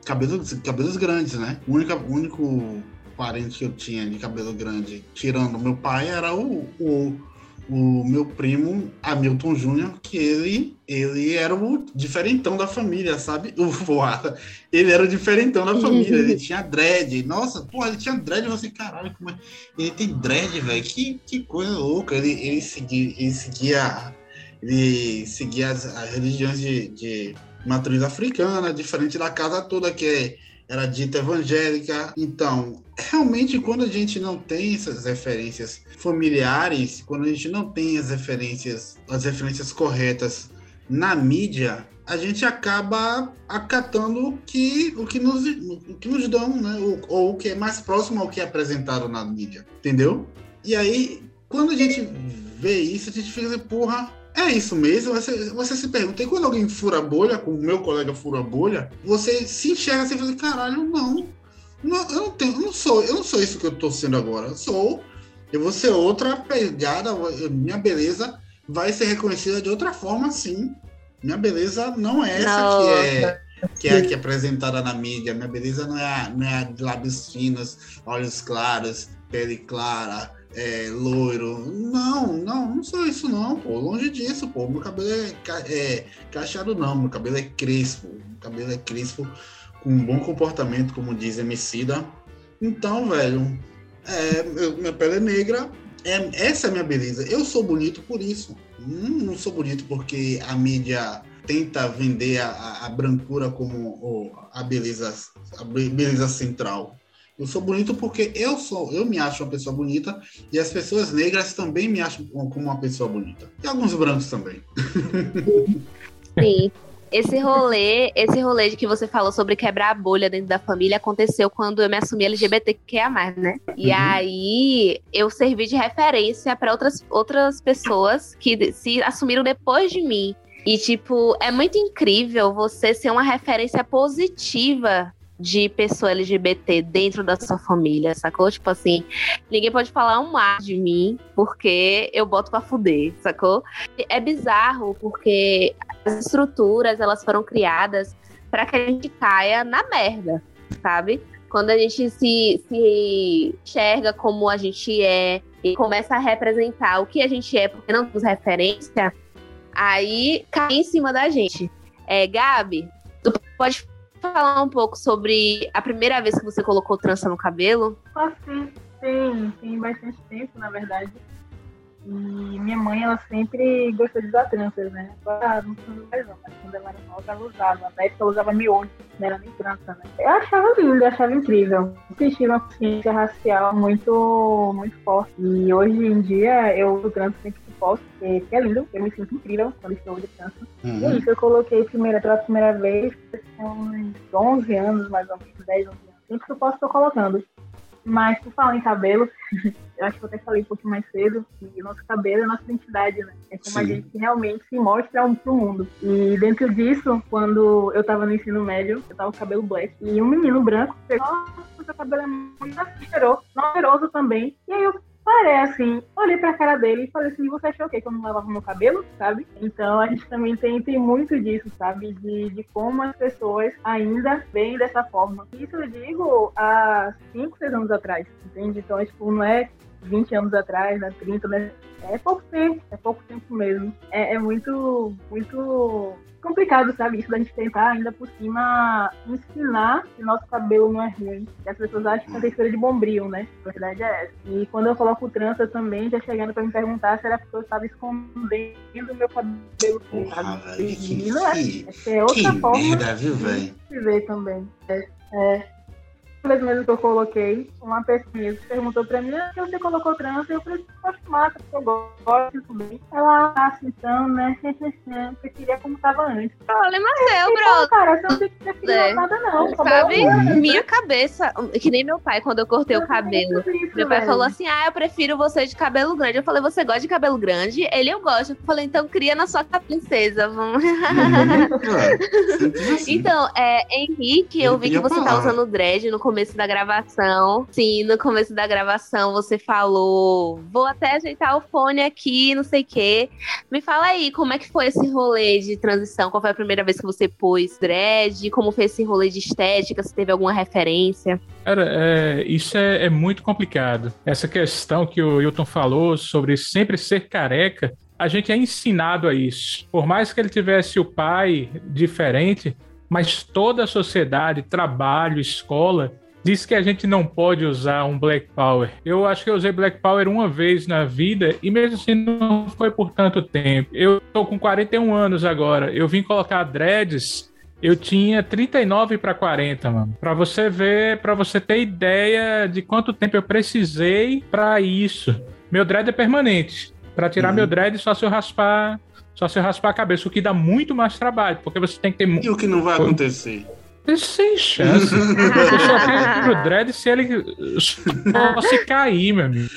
cabelos, cabelos grandes, né? O único, único parente que eu tinha de cabelo grande, tirando meu pai, era o, o o meu primo Hamilton Júnior, que ele, ele era o diferentão da família, sabe? O Voada. Ele era o diferentão da família, ele tinha dread. Nossa, porra, ele tinha dread, você, caralho, como é? Ele tem dread, velho. Que, que coisa louca. Ele, ele, seguia, ele seguia. Ele seguia as, as religiões de, de matriz africana, diferente da casa toda, que é era dita evangélica. Então, realmente, quando a gente não tem essas referências familiares, quando a gente não tem as referências, as referências corretas na mídia, a gente acaba acatando o que, o que, nos, o que nos dão, né? Ou, ou o que é mais próximo ao que é apresentado na mídia, entendeu? E aí, quando a gente vê isso, a gente fica assim, porra, é isso mesmo. Você, você se pergunta, e quando alguém fura bolha, como o meu colega fura bolha, você se enxerga assim e fala, caralho, não. não eu não tenho, eu não sou, eu não sou isso que eu tô sendo agora. Eu sou, eu vou ser outra pegada, minha beleza vai ser reconhecida de outra forma, sim. Minha beleza não é essa não. que é que é, que é apresentada na mídia. Minha beleza não é, a, não é a de lábios finos, olhos claros, pele clara, é, loiro. Não, não, não sou isso não, pô. Longe disso, pô. Meu cabelo é, é cacheado não, meu cabelo é crespo. Meu cabelo é crespo com um bom comportamento, como diz Emicida. Então, velho, é, minha pele é negra, é, essa é a minha beleza. Eu sou bonito por isso. Hum, não sou bonito porque a mídia tenta vender a, a brancura como a beleza, a beleza central. Eu sou bonito porque eu sou, eu me acho uma pessoa bonita e as pessoas negras também me acham como uma pessoa bonita. E alguns brancos também. Sim. Esse rolê, esse rolê de que você falou sobre quebrar a bolha dentro da família aconteceu quando eu me assumi LGBTQIA+, né? E uhum. aí eu servi de referência para outras, outras pessoas que se assumiram depois de mim. E, tipo, é muito incrível você ser uma referência positiva de pessoa LGBT dentro da sua família, sacou? Tipo assim, ninguém pode falar um mar de mim porque eu boto pra fuder, sacou? É bizarro porque as estruturas, elas foram criadas para que a gente caia na merda, sabe? Quando a gente se, se enxerga como a gente é e começa a representar o que a gente é porque não temos referência, aí cai em cima da gente. É, Gabi, tu pode falar um pouco sobre a primeira vez que você colocou trança no cabelo? Ah, sim, tem, tem bastante tempo, na verdade. E minha mãe, ela sempre gostou de usar tranças, né? Agora não usa mais não, mas quando ela era nova, ela usava. Na época ela usava miojo, não era nem trança, né? Eu achava lindo, eu achava incrível. Senti uma consciência racial muito, muito forte. E hoje em dia eu uso trança sempre que posso, porque é lindo, eu me sinto incrível quando estou de trança. Uhum. E é isso, eu coloquei primeira, pela primeira vez, uns 11 anos, mais ou menos, 10, 11 anos. Sempre que eu posso, estou colocando. Mas por falar em cabelo, eu acho que eu até falei um pouquinho mais cedo, que o nosso cabelo é nossa identidade, né? É como Sim. a gente realmente se mostra um pro mundo. E dentro disso, quando eu tava no ensino médio, eu tava com cabelo black, e um menino branco pegou, nossa, seu cabelo é muito cheiroso, cheiroso também. E aí eu parei assim, olhei pra cara dele e falei assim, você achou o quê? Que eu não lavava meu cabelo, sabe? Então a gente também tem, tem muito disso, sabe? De, de como as pessoas ainda veem dessa forma. Isso eu digo há 5, 6 anos atrás, entende? Então, tipo, não é 20 anos atrás, né? 30, né? É pouco tempo, é pouco tempo mesmo. É, é muito, muito complicado, sabe? Isso da gente tentar ainda por cima ensinar que nosso cabelo não é ruim. E as pessoas acham que é textura de bombril, né? A verdade é essa. E quando eu coloco trança também, já chegando pra me perguntar se era porque eu estava escondendo meu cabelo. Porra, e não é. É outra que forma merda, viu, velho? de ver também. É, é vez mesmo que eu coloquei, uma pesquisa perguntou pra mim, ah, você colocou trança? Eu falei, acho massa, porque eu gosto também. Ela, ah, então, né, você queria como tava antes. Olha, mas eu, bro. Cara, você não tem que ter é. nada não. Sabe, minha cabeça, que nem meu pai, quando eu cortei eu o cabelo. Isso, meu pai velho. falou assim, ah, eu prefiro você de cabelo grande. Eu falei, você gosta de cabelo grande? Ele, eu gosto. Eu falei, então cria na sua princesa, vamos. então, é, Henrique, eu, eu vi que você tá usando dread no começo começo da gravação. Sim, no começo da gravação você falou: vou até ajeitar o fone aqui, não sei o quê. Me fala aí, como é que foi esse rolê de transição? Qual foi a primeira vez que você pôs dread? Como foi esse rolê de estética? Se teve alguma referência? Cara, é, isso é, é muito complicado. Essa questão que o Hilton falou sobre sempre ser careca, a gente é ensinado a isso. Por mais que ele tivesse o pai diferente, mas toda a sociedade, trabalho, escola, diz que a gente não pode usar um Black Power. Eu acho que eu usei Black Power uma vez na vida e mesmo assim não foi por tanto tempo. Eu tô com 41 anos agora. Eu vim colocar dreads eu tinha 39 para 40, mano. Para você ver, para você ter ideia de quanto tempo eu precisei para isso. Meu dread é permanente. Para tirar uhum. meu dread só se eu raspar Só se raspar a cabeça, o que dá muito mais trabalho, porque você tem que ter. E o que não vai acontecer? Sem chance. Eu só se ele só se cair, meu amigo.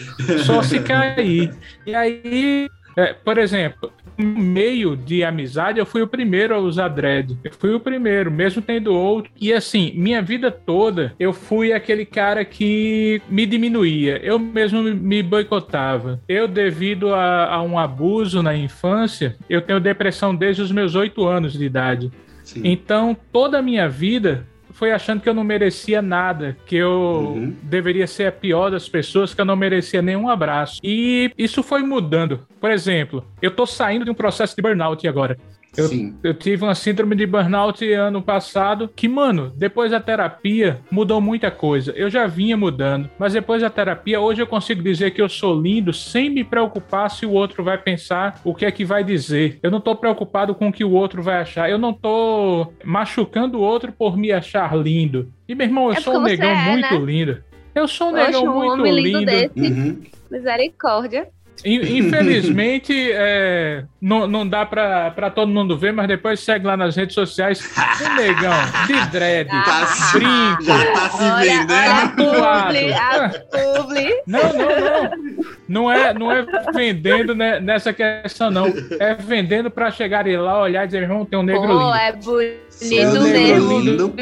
Só se cair. E aí, é, por exemplo, no meio de amizade, eu fui o primeiro a usar dread. Eu fui o primeiro, mesmo tendo outro. E assim, minha vida toda, eu fui aquele cara que me diminuía. Eu mesmo me boicotava. Eu, devido a, a um abuso na infância, eu tenho depressão desde os meus oito anos de idade. Sim. Então, toda a minha vida foi achando que eu não merecia nada, que eu uhum. deveria ser a pior das pessoas, que eu não merecia nenhum abraço. E isso foi mudando. Por exemplo, eu tô saindo de um processo de burnout agora. Eu, eu, tive uma síndrome de burnout ano passado que, mano, depois da terapia mudou muita coisa. Eu já vinha mudando, mas depois da terapia, hoje eu consigo dizer que eu sou lindo sem me preocupar se o outro vai pensar o que é que vai dizer. Eu não tô preocupado com o que o outro vai achar. Eu não tô machucando o outro por me achar lindo. E, meu irmão, eu é sou um negão é, muito né? lindo. Eu sou um Poxa, negão um muito lindo. lindo. Uhum. Misericórdia. Infelizmente, é, não, não dá pra, pra todo mundo ver, mas depois segue lá nas redes sociais. O negão, de dread, tá brinco. Já tá se vendendo. Olha, publi, Não, não, não. Não é, não é vendendo né, nessa questão, não. É vendendo pra chegar lá, olhar e dizer, irmão, tem um negro Pô, lindo. é bonito mesmo. Lindo,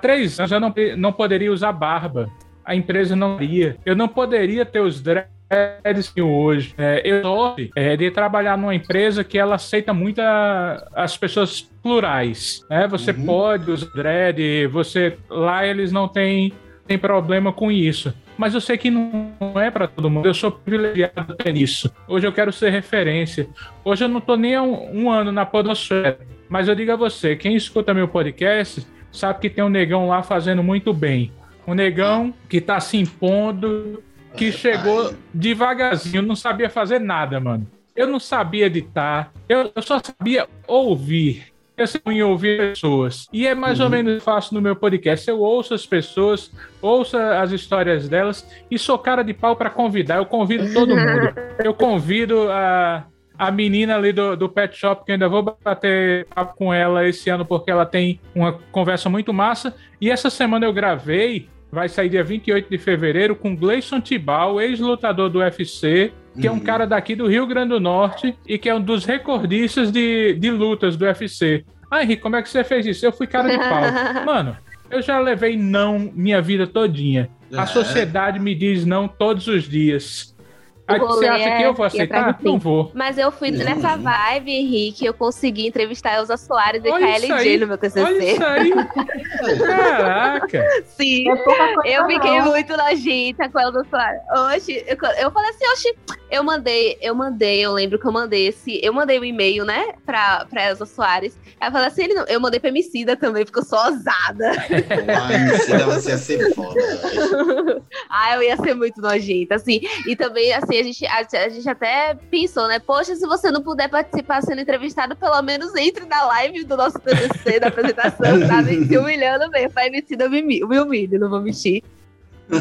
três anos eu não, não poderia usar barba. A empresa não iria. Eu não poderia ter os dreads hoje. É, eu sou é, de trabalhar numa empresa que ela aceita muito a, as pessoas plurais. Né? Você uhum. pode usar dread, você lá eles não têm, têm problema com isso. Mas eu sei que não é para todo mundo. Eu sou privilegiado ter isso. Hoje eu quero ser referência. Hoje eu não estou nem um, um ano na podosfera. Mas eu digo a você, quem escuta meu podcast sabe que tem um negão lá fazendo muito bem. Um negão que está se impondo, que chegou devagarzinho, não sabia fazer nada, mano. Eu não sabia editar, eu, eu só sabia ouvir. Eu sabia ouvir pessoas. E é mais uhum. ou menos fácil no meu podcast. Eu ouço as pessoas, ouço as histórias delas e sou cara de pau para convidar. Eu convido todo mundo. Eu convido a, a menina ali do, do Pet Shop, que eu ainda vou bater papo com ela esse ano, porque ela tem uma conversa muito massa. E essa semana eu gravei vai sair dia 28 de fevereiro com Gleison Tibal, ex-lutador do UFC, que uhum. é um uhum. cara daqui do Rio Grande do Norte e que é um dos recordistas de, de lutas do UFC. Ah, Henrique, como é que você fez isso? Eu fui cara de pau. Mano, eu já levei não minha vida todinha. A é. sociedade me diz não todos os dias. Você acha que eu vou aceitar? Não vou. Mas eu fui nessa vibe, Henrique, eu consegui entrevistar Elza Soares e KLG no meu TCC. Olha isso aí. Caraca. Sim. É eu fiquei muito nojenta com a Elza Soares. Oxi, eu, eu falei assim, oxi, eu mandei, eu mandei, eu lembro que eu mandei esse, eu mandei o um e-mail, né, pra, pra Elza Soares. Aí eu falei assim, ele não, eu mandei pra Emicida também, porque eu sou ousada. Ah, Emicida você ia ser foda. ah, eu ia ser muito nojenta, assim. E também, assim, a gente, a, a, gente até pensou, né? Poxa, se você não puder participar sendo entrevistado, pelo menos entre na live do nosso TDC, da apresentação, tá se humilhando mesmo. Pra MC eu me, me humilho, não vou mentir.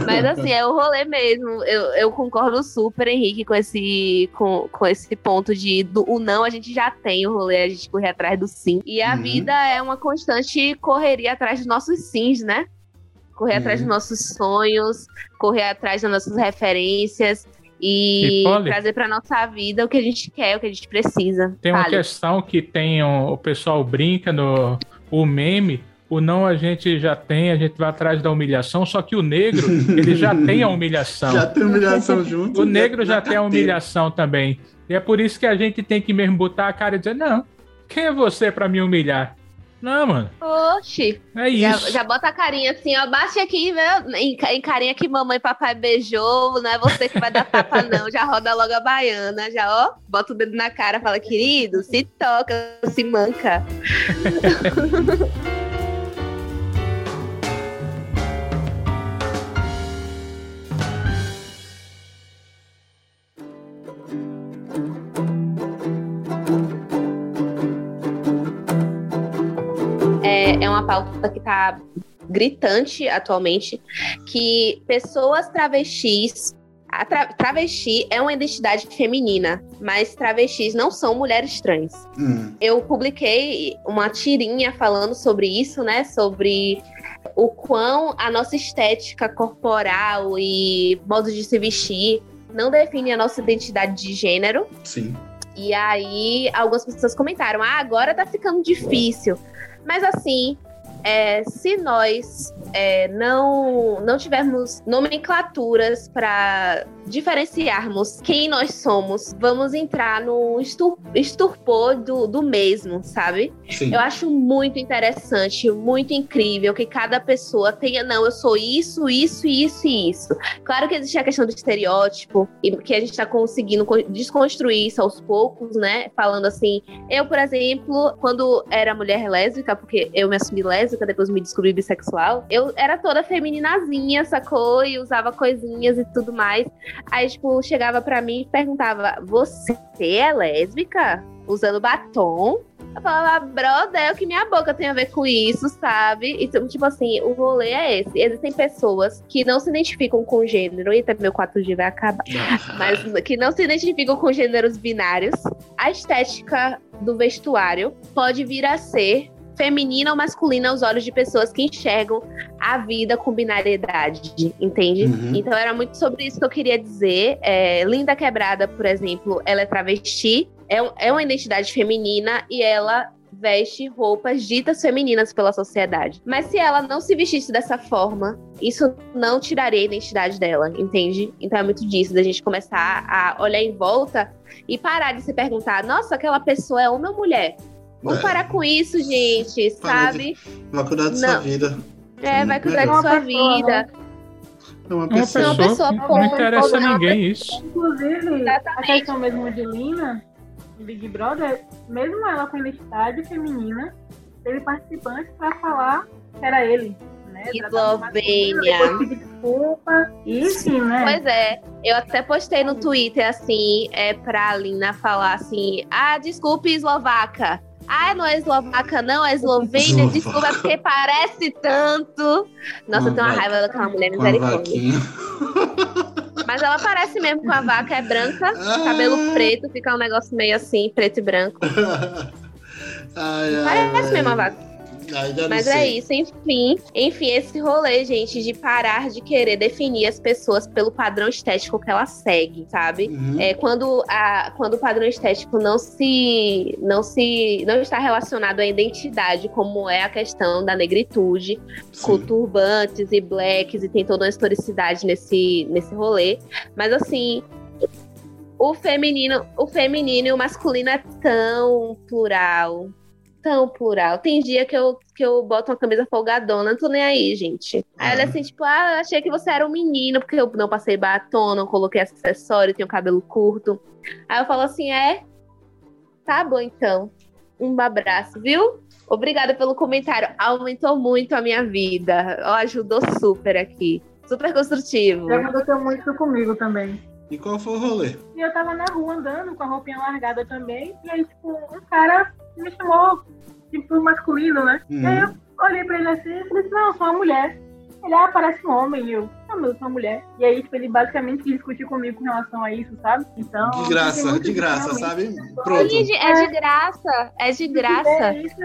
Mas assim, é o rolê mesmo. Eu, eu concordo super, Henrique, com esse, com, com esse ponto de do, o não a gente já tem o rolê, a gente correr atrás do sim. E a uhum. vida é uma constante correria atrás dos nossos sims, né? Correr uhum. atrás dos nossos sonhos, correr atrás das nossas referências e, e trazer para nossa vida o que a gente quer, o que a gente precisa. Tem uma questão que tem o, o pessoal brinca no o meme, o não a gente já tem, a gente vai atrás da humilhação, só que o negro, ele já tem a humilhação. Já tem humilhação junto. O negro já, já tem a humilhação também. E é por isso que a gente tem que mesmo botar a cara e dizer: não, quem é você para me humilhar? Não, mano. Oxi. É isso. Já, já bota a carinha assim, ó. Baixa aqui, né? Em, em, carinha que mamãe e papai beijou. Não é você que vai dar tapa, não. Já roda logo a baiana. Já, ó. Bota o dedo na cara. Fala, querido, se toca, se manca. é uma pauta que está gritante atualmente, que pessoas travestis a tra travesti é uma identidade feminina, mas travestis não são mulheres trans. Hum, Eu publiquei uma tirinha falando sobre isso, né? Sobre o quão a nossa estética corporal e modo de se vestir não define a nossa identidade de gênero. sim. E aí, algumas pessoas comentaram: ah, agora tá ficando difícil. Mas assim, é, se nós é, não, não tivermos nomenclaturas para diferenciarmos quem nós somos, vamos entrar no estur- esturpor do, do mesmo, sabe? Sim. Eu acho muito interessante, muito incrível que cada pessoa tenha, não, eu sou isso, isso, isso e isso. Claro que existe a questão do estereótipo, e que a gente tá conseguindo co- desconstruir isso aos poucos, né? Falando assim, eu, por exemplo, quando era mulher lésbica, porque eu me assumi lésbica, depois me descobri bissexual, eu era toda femininazinha, sacou? E usava coisinhas e tudo mais. Aí, tipo, chegava pra mim e perguntava: Você é lésbica? Usando batom? Eu falava, brother, o que minha boca tem a ver com isso, sabe? Então, tipo assim, o rolê é esse. Existem pessoas que não se identificam com gênero. Eita, meu 4G vai acabar. Mas que não se identificam com gêneros binários. A estética do vestuário pode vir a ser feminina ou masculina aos olhos de pessoas que enxergam a vida com binariedade, entende? Uhum. Então era muito sobre isso que eu queria dizer. É, Linda Quebrada, por exemplo, ela é travesti, é, um- é uma identidade feminina e ela veste roupas ditas femininas pela sociedade. Mas se ela não se vestisse dessa forma, isso não tiraria a identidade dela, entende? Então é muito disso, da gente começar a olhar em volta e parar de se perguntar: nossa, aquela pessoa é homem ou mulher? Vamos É. parar com isso, gente, Para sabe? Vai cuidar da sua vida. É, vai cuidar de Uma sua vida. É uma Uma pessoa. pessoa, pessoa não interessa a ninguém isso. Inclusive, a Exatamente. questão mesmo de Lina, Big Brother, mesmo ela com identidade feminina, teve participantes pra falar que era ele. Né? Eslovênia. desculpa. E enfim, né? Pois é, eu até postei no Twitter assim, é pra Lina falar assim: ah, desculpe, eslovaca. Ah, não é eslovaca, não, é eslovênia, Eslovaca. desculpa, é porque parece tanto. Nossa, eu tenho uma Uma raiva daquela mulher misericórdia. Mas ela parece mesmo com a vaca, é branca, cabelo preto, fica um negócio meio assim, preto e branco. Ai, ai, Parece ai. mesmo a vaca. Mas é sei. isso, enfim. Enfim, esse rolê, gente, de parar de querer definir as pessoas pelo padrão estético que elas seguem, sabe? Uhum. É, quando, a, quando o padrão estético não se, não se não está relacionado à identidade, como é a questão da negritude, com Sim. turbantes e blacks, e tem toda uma historicidade nesse, nesse rolê. Mas assim, o feminino, o feminino e o masculino é tão plural. Tão plural. Tem dia que eu, que eu boto uma camisa folgadona, não tô nem aí, gente. Aí ela é assim, tipo, ah, eu achei que você era um menino, porque eu não passei batom, não coloquei acessório, tenho cabelo curto. Aí eu falo assim, é? Tá bom, então. Um abraço, viu? Obrigada pelo comentário. Aumentou muito a minha vida. Ó, ajudou super aqui. Super construtivo. Já aconteceu muito comigo também. E qual foi o rolê? E eu tava na rua andando com a roupinha largada também. E aí, tipo, um cara me chamou, tipo, masculino, né? Uhum. E aí eu olhei pra ele assim e falei assim, não, eu sou uma mulher. Ele, ah, parece um homem. E eu, não, mas eu sou uma mulher. E aí, tipo, ele basicamente quis discutir comigo com relação a isso, sabe? Então. De graça, de graça, sabe? Pronto. Ih, É de graça. É de graça. É isso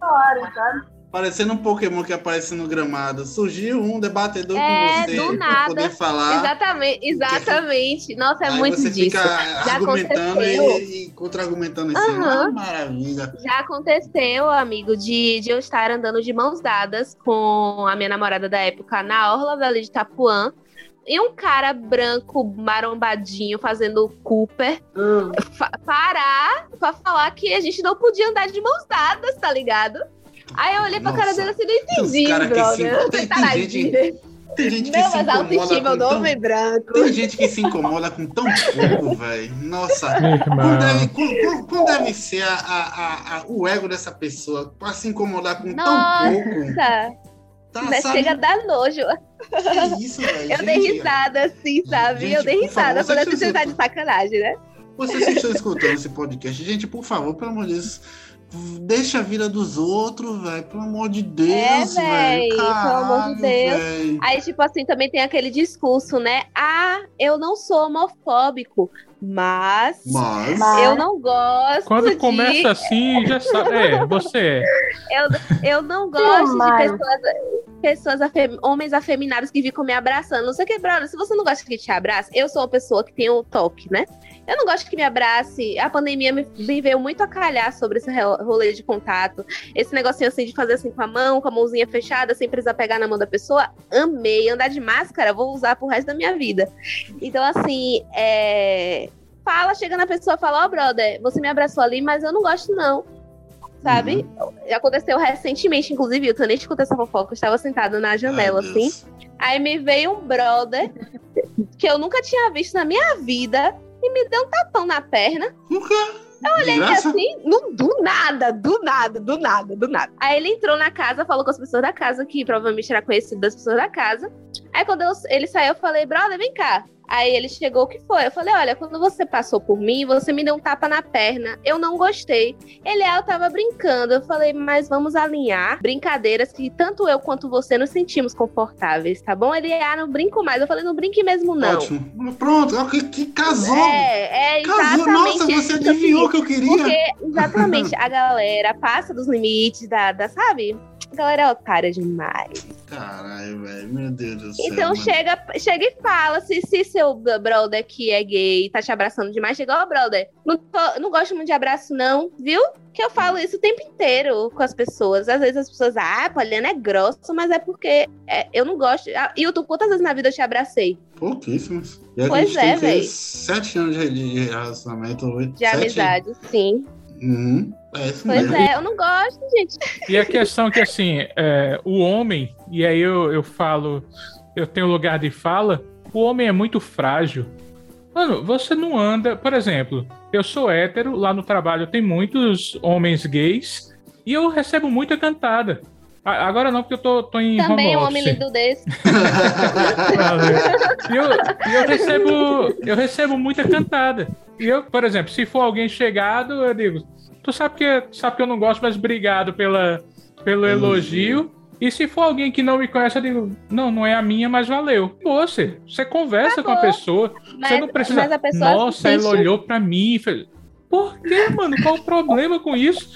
falaram, sabe? Parecendo um Pokémon que aparece no gramado. Surgiu um debatedor É, com você do nada. poder falar. Exatamente, exatamente. Nossa, é Aí muito você disso. fica Já argumentando aconteceu. e, e contra-argumentando cima. Aham. Ah, maravilha. Já aconteceu, amigo, de, de eu estar andando de mãos dadas com a minha namorada da época na orla da de Itapuã. E um cara branco, marombadinho, fazendo Cooper, fa- parar pra falar que a gente não podia andar de mãos dadas, tá ligado? Aí eu olhei pra cara Nossa. dele assim, não entendi, cara que brother. se- tem- tem Tadinho. gente Tem gente que Não, se mas a autoestima incomoda do com tão... homem branco. Tem gente que se incomoda com tão pouco, velho. Nossa. Irmão. deve, ser a- a- a- a- o ego dessa pessoa pra se incomodar com tão pouco? Nossa, Tá, mas sabe? chega a dar nojo. Que isso, velho. Eu dei Gente, risada, assim, sabe? Gente, eu dei por risada favor, quando vocês você tá de sacanagem, né? Vocês que estão escutando esse podcast, gente, por favor, pelo amor de Deus, Deixa a vida dos outros, velho. Pelo amor de Deus, É, véi, velho. pelo amor de Deus. véi. Aí, tipo assim, também tem aquele discurso, né? Ah, eu não sou homofóbico, mas, Mas. Eu não gosto Quando de... começa assim, já sabe. É, você é. Eu, eu não gosto Mas- de pessoas, pessoas afem- homens afeminados que ficam me abraçando. Não sei o que, brother. Se você não gosta que te abrace, eu sou uma pessoa que tem o toque, né? Eu não gosto que me abrace. A pandemia me, me veio muito a calhar sobre esse ro- rolê de contato. Esse negocinho assim de fazer assim com a mão, com a mãozinha fechada, sem precisar pegar na mão da pessoa. Amei. Andar de máscara, vou usar pro resto da minha vida. Então, assim, é. Fala, chega na pessoa e fala: Ó, brother, você me abraçou ali, mas eu não gosto, não. Sabe? Aconteceu recentemente, inclusive, eu tô nem te contando essa fofoca. Eu estava sentada na janela, Ai, assim. Deus. Aí me veio um brother que eu nunca tinha visto na minha vida e me deu um tapão na perna. Eu olhei assim, no- do nada, do nada, do nada, do nada. Aí ele entrou na casa, falou com as pessoas da casa, que provavelmente era conhecido das pessoas da casa. Aí quando eu- ele saiu, eu falei, brother, vem cá. Aí ele chegou, o que foi? Eu falei, olha, quando você passou por mim, você me deu um tapa na perna. Eu não gostei. Ele, ah, eu tava brincando. Eu falei, mas vamos alinhar brincadeiras que tanto eu quanto você nos sentimos confortáveis, tá bom? Ele, ah, não brinco mais. Eu falei, não brinque mesmo, não. Ótimo. Pronto, ó, que, que casou. É, é casou. exatamente Nossa, você adivinhou o que eu queria. Porque, exatamente, a galera passa dos limites da, da sabe? A galera é otária demais. Caralho, velho. Meu Deus do céu. Então mano. chega, chega e fala, se, se seu brother que é gay tá te abraçando demais, chega, ó, brother, não, tô- não gosto muito de abraço não, viu? Que eu falo isso o tempo inteiro com as pessoas. Às vezes as pessoas, ah, a Poliana é grossa, mas é porque é, eu não gosto. Ah, Hilton, quantas vezes na vida eu te abracei? Pouquíssimos. E a Pois é, o véi. Sete anos de, de relacionamento. oito, De sete? amizade, sim. Uhum. É Pois é, eu não gosto, gente. E a questão que, assim, é, o homem, e aí eu, eu falo, eu tenho lugar de fala, o homem é muito frágil. Mano, você não anda. Por exemplo, eu sou hétero, lá no trabalho tem muitos homens gays, e eu recebo muita cantada. A- Agora não, porque eu tô, tô em Também um home homem office. lindo desse. E eu, e eu recebo, eu recebo muita cantada. E eu, por exemplo, se for alguém chegado, eu digo, tu sabe que, sabe que eu não gosto, mas obrigado pela, pelo elogio. E se for alguém que não me conhece, eu digo, não, não é a minha, mas valeu. Você, você conversa com a Acabou. pessoa, Mas, você não precisa. mas a pessoa Nossa, se ela olhou pra mim e fez. Por quê, mano? Qual o problema com isso?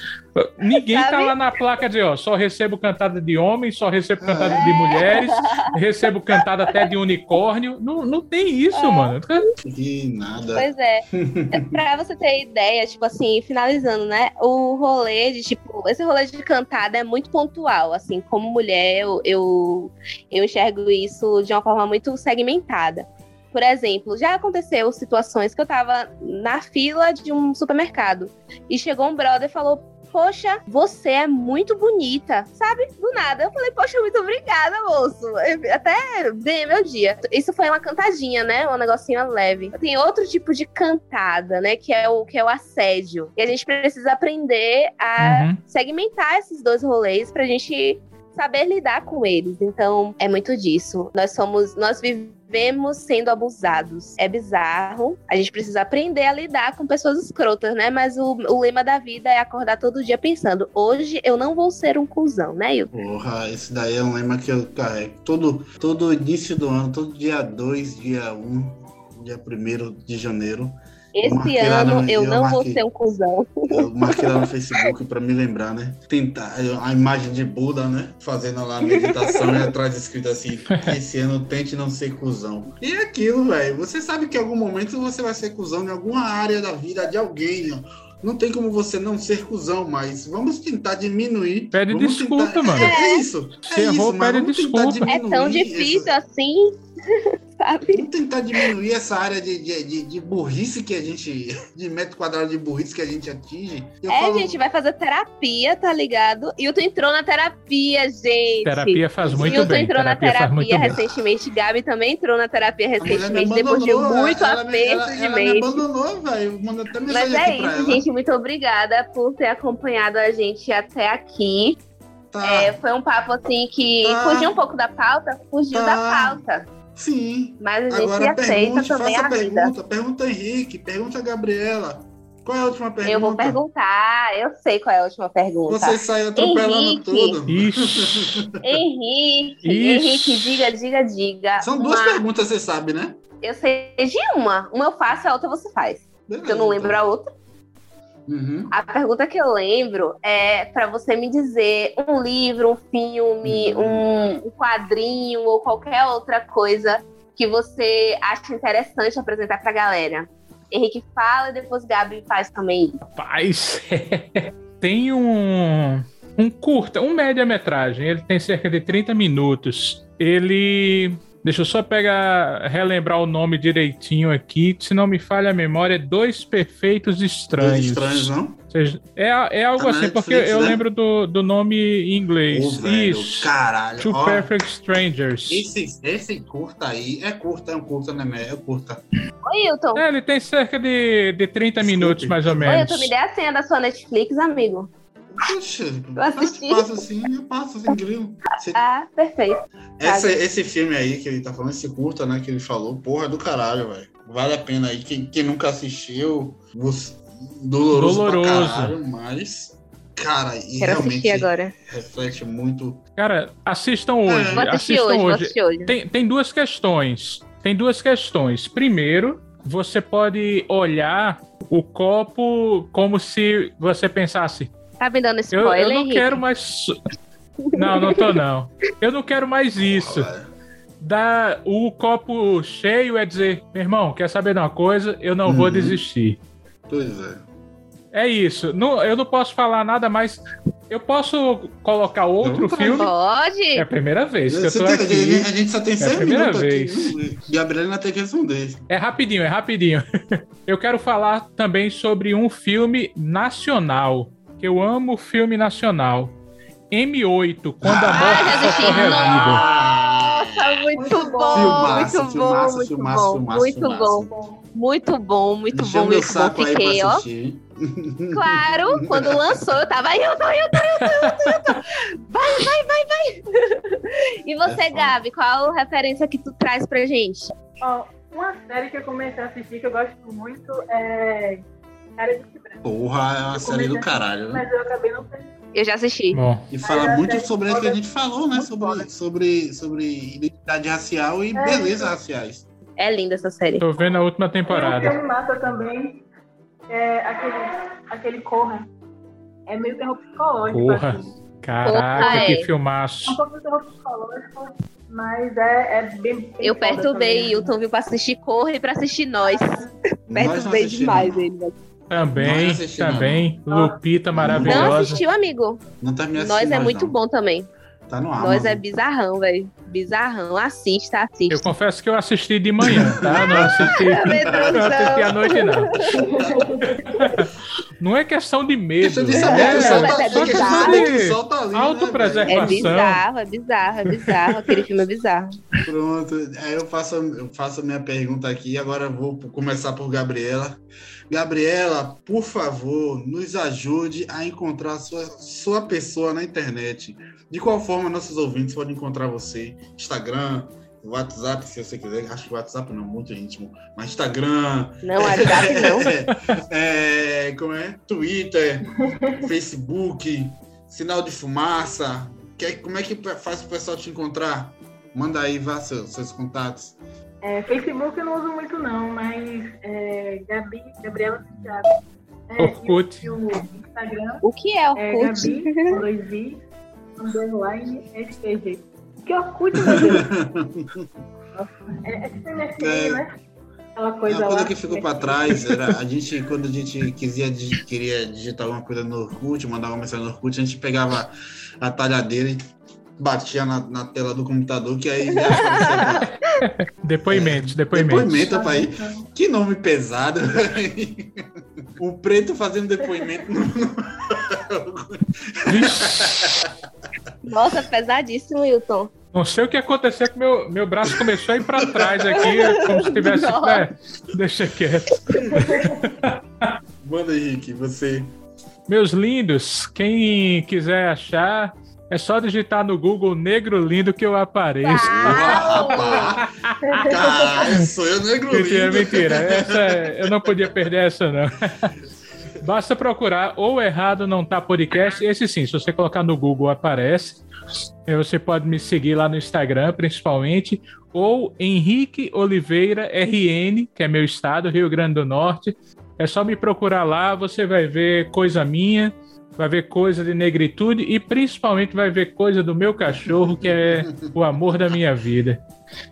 Ninguém tá lá na placa de, ó, só recebo cantada de homens, só recebo cantada de mulheres, recebo cantada até de unicórnio. Não, não tem isso, É. mano. Que nada. Pois é. pra você ter ideia, tipo assim, finalizando, né? O rolê de, tipo, esse rolê de cantada é muito pontual. Assim, como mulher, eu, eu, eu enxergo isso de uma forma muito segmentada. Por exemplo, já aconteceu situações que eu tava na fila de um supermercado e chegou um brother e falou. Poxa, você é muito bonita, sabe? Do nada. Eu falei, poxa, muito obrigada, moço. Eu Até ganhei meu dia. Isso foi uma cantadinha, né? Um negocinho leve. Tem outro tipo de cantada, né? Que é o, que é o assédio. E a gente precisa aprender a Uhum. segmentar esses dois rolês pra gente saber lidar com eles. Então, é muito disso. Nós somos, nós vivemos sendo abusados. É bizarro. A gente precisa aprender a lidar com pessoas escrotas, né? Mas o, o lema da vida é acordar todo dia pensando: hoje eu não vou ser um cuzão, né, Hilton? Porra, esse daí é um lema que eu carrego. Todo, todo início do ano, todo dia 2, dia 1, um, dia 1 de janeiro, Esse ano no- eu eu não vou marquei. ser um cuzão. eu marquei lá no Facebook pra me lembrar, né? Tentar a imagem de Buda, né? Fazendo lá a meditação e atrás escrito assim: esse ano tente não ser cuzão. E é aquilo, velho. Você sabe que em algum momento você vai ser cuzão em alguma área da vida de alguém, ó. Não tem como você não ser cuzão, mas vamos tentar diminuir. Pede vamos desculpa, tentar- mano. É, é isso. É errou, isso, mas pede desculpa. É tão difícil essa- assim, sabe? Vamos tentar diminuir essa área de, de, de, de burrice que a gente. de metro quadrado de burrice que a gente atinge. Eu É, falo- gente, vai fazer terapia, tá ligado? E o tu entrou na terapia, gente. Terapia faz muito Hilton bem. entrou na Terapia muito terapia bem. recentemente. Gabi também entrou na terapia me recentemente, depois de muito ela, ela, me- aperto ela, de ela me mente. abandonou, velho. Mas é isso, ela. gente. Muito obrigada por ter acompanhado a gente até aqui. Tá, É, foi um papo assim que Tá. fugiu um pouco da pauta, fugiu Tá. da pauta. Sim. Mas a gente Agora aceita pergunte, também faça a vida. pergunta. Pergunta a Henrique, pergunta a Gabriela. Qual é a última pergunta? Eu vou perguntar, eu sei qual é a última pergunta. Você saiu atropelando Henrique. tudo. Ixi. Henrique, Ixi. Henrique, diga, diga, diga. São duas Uma- perguntas, você sabe, né? Eu sei de uma. Uma eu faço, a outra você faz. Beleza, Porque eu não lembro a outra. Uhum. A pergunta que eu lembro é para você me dizer um livro, um filme, um, um quadrinho ou qualquer outra coisa que você acha interessante apresentar pra galera. Henrique fala e depois Gabi faz também. Rapaz, tem um, um curta, um média-metragem. Ele tem cerca de 30 minutos. Ele. Deixa eu só pegar, relembrar o nome direitinho aqui. Se não me falha a memória, é Dois Perfeitos Dois Estranhos. estranhos, não? Seja, é, é algo Tá assim, porque Netflix, eu né? lembro do, do nome em inglês. Ô, velho, Isso. caralho. Two ó, Perfect Strangers. esse, esse curta aí é curta, é um curta, né? É curta. Oi, Hilton. É, ele tem cerca de, de 30 Desculpe. minutos, mais ou Oi, menos. Hilton, me dê a senha da sua Netflix, amigo. Puxa, eu assisti. passo assim, eu passo sem grilo. Esse, Ah, perfeito. esse, esse filme aí que ele tá falando, esse curta, né, que ele falou, porra é do caralho, velho. Vale a pena aí. Quem, quem nunca assistiu, você- doloroso, Doloroso. pra caralho, mas. Cara, e Quero realmente agora. reflete muito. Cara, assistam hoje. Assistir assistam hoje, hoje. hoje. Tem, tem duas questões. Tem duas questões. Primeiro, você pode olhar o copo como se você pensasse: Tá me dando eu, spoiler, eu não Henrique? quero mais. Não, não tô não. Eu não quero mais isso. Da, o copo cheio é dizer, meu irmão, quer saber de uma coisa? Eu não vou Uhum. desistir. Pois é. É isso. Não, eu não posso falar nada mais. Eu posso colocar outro Não, filme? Pode? É a primeira vez que eu Você tô tem- aqui. a, gente, só tem É a primeira vez. aqui. E a tem que responder. É rapidinho, é rapidinho. Eu quero falar também sobre um filme nacional. Eu amo filme nacional. M8, quando a Ah, morte já assisti. socorre a vida. Nossa, muito, Muito bom, bom. Filmaço, muito filmaço, bom, muito filmaço, bom, filmaço, muito filmaço. bom, muito bom, muito Encheu bom, meu muito bom. Fiquei, ó. Claro, quando lançou, eu tava, Hilton, Hilton, Hilton, Hilton, Hilton. Vai, vai, vai, vai. E você, É. Gabi, qual a referência que tu traz pra gente? Ó, uma série que eu comecei a assistir que eu gosto muito é Cara de. Porra, é uma série do caralho. né? Mas eu acabei não. Eu já assisti. Bom, E fala muito é sobre o que a gente falou, né? Sobre, sobre, sobre identidade racial e É, belezas isso. raciais. É linda essa série. tô vendo a última Tem um temporada. filme massa também, que é aquele, aquele Corra. É meio terror psicológico. Porra. assim. Caraca, Porra, que é. filmaço. É um pouco de terror psicológico, mas é, é bem, bem Eu perturbei também. Hilton, viu, pra assistir Corre e pra assistir Nós. Nós Perturbei demais ele. Também, Não assisti, não. também. Não. Lupita Não maravilhosa. assistiu, amigo? Não terminei Nós é muito não. bom também. Tá no ar. Nós é bizarrão, velho. Bizarrão. Assista, Eu assista. confesso que eu assisti de manhã, tá? Não assisti, Medrosão. não assisti à noite, não. Não é questão de medo. É tá ali. né, Autopreservação. É bizarro, é bizarro, é bizarro. Aquele filme é bizarro. Pronto. Aí eu faço, eu faço a minha pergunta aqui. Agora eu vou começar por Gabriela. Gabriela, por favor, nos ajude a encontrar sua, sua pessoa na internet. De qual forma nossos ouvintes podem encontrar você? Instagram, WhatsApp, se você quiser. Acho que WhatsApp não, muito íntimo. Mas Instagram, Não, WhatsApp não. é, como é? Twitter, Facebook, sinal de fumaça. Que, como é que faz o pessoal te encontrar? Manda aí, vá seus, seus contatos. É, Facebook eu não uso muito não, mas é, Gabi, Gabriela Santiago. É, Orkut. O Instagram O que é é Orkut? Gabi, com dois i, underline, STG. Que Orkut, é, é tipo MSN, É. né? Aquela É coisa uma coisa lá. que ficou para trás era a gente, quando a gente quisia, queria digitar alguma coisa no Orkut, mandar uma mensagem no Orkut, a gente pegava a talhadeira e batia na, na tela do computador, que aí já aparecia lá. Depoimentos, depoimentos. Depoimento, pai. Que nome pesado. o preto fazendo depoimento Nossa, pesadíssimo, Hilton. não sei o que aconteceu que meu, meu braço começou a ir pra trás aqui, como se tivesse. É, deixa quieto. Manda, Henrique, você. Meus lindos, quem quiser achar, é só digitar no Google Negro Lindo que eu apareço. Ah, Rapaz, Caralho, sou eu negro Mentira, lindo. mentira. Essa, eu não podia perder essa, não. Basta procurar ou errado não tá podcast. Esse sim, se você colocar no Google aparece. Você pode me seguir lá no Instagram, principalmente, ou Henrique Oliveira RN, que é meu estado, Rio Grande do Norte. É só me procurar lá, você vai ver coisa minha, vai ver coisa de negritude e principalmente vai ver coisa do meu cachorro, que é o amor da minha vida.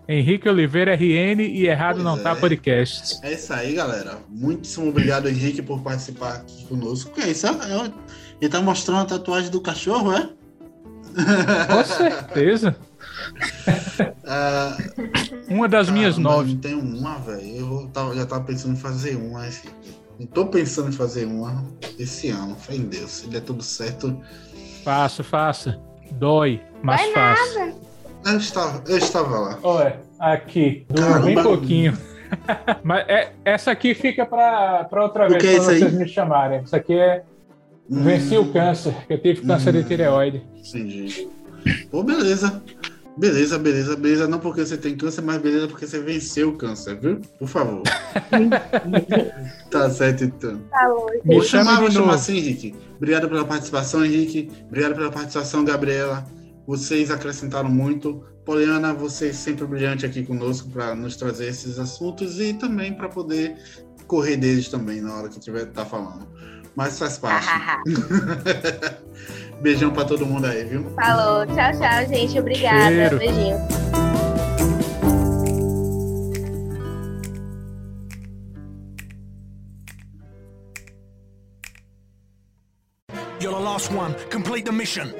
Henrique Oliveira RN e Errado pois Não tá é. Tá Podcast. É isso aí, galera. Muitíssimo obrigado, Henrique, por participar aqui conosco. Que é isso? É ele tá mostrando a tatuagem do cachorro, é? Com certeza. uh, uma das cara, minhas nove. Tem uma, velho. Eu já tava pensando em fazer uma. Não tô pensando em fazer uma esse ano. Fé em Deus. Se der tudo certo. Faça, faça. Dói, mas Vai faça. Nada. Eu estava, eu estava lá. Olha, aqui. Doeu bem pouquinho. mas é, essa aqui fica para outra vez, para é vocês aí? me chamarem. Isso aqui é. Hum. Venci o câncer, eu tive câncer hum. de tireoide. Entendi. Pô, beleza. Beleza, beleza, beleza. Não porque você tem câncer, mas beleza porque você venceu o câncer, viu? Por favor. tá certo, então. Tá bom. Vou chamar, vou chamar assim, Henrique. Obrigado pela participação, Henrique. Obrigado pela participação, Gabriela. Vocês acrescentaram muito. Poliana, você é sempre brilhante aqui conosco para nos trazer esses assuntos e também para poder correr deles também na hora que tiver tá falando. Mas faz parte. Beijão pra todo mundo aí, viu? Falou. Tchau, tchau, gente. Obrigada. Cheiro. Beijinho. You're the last one. Complete the mission.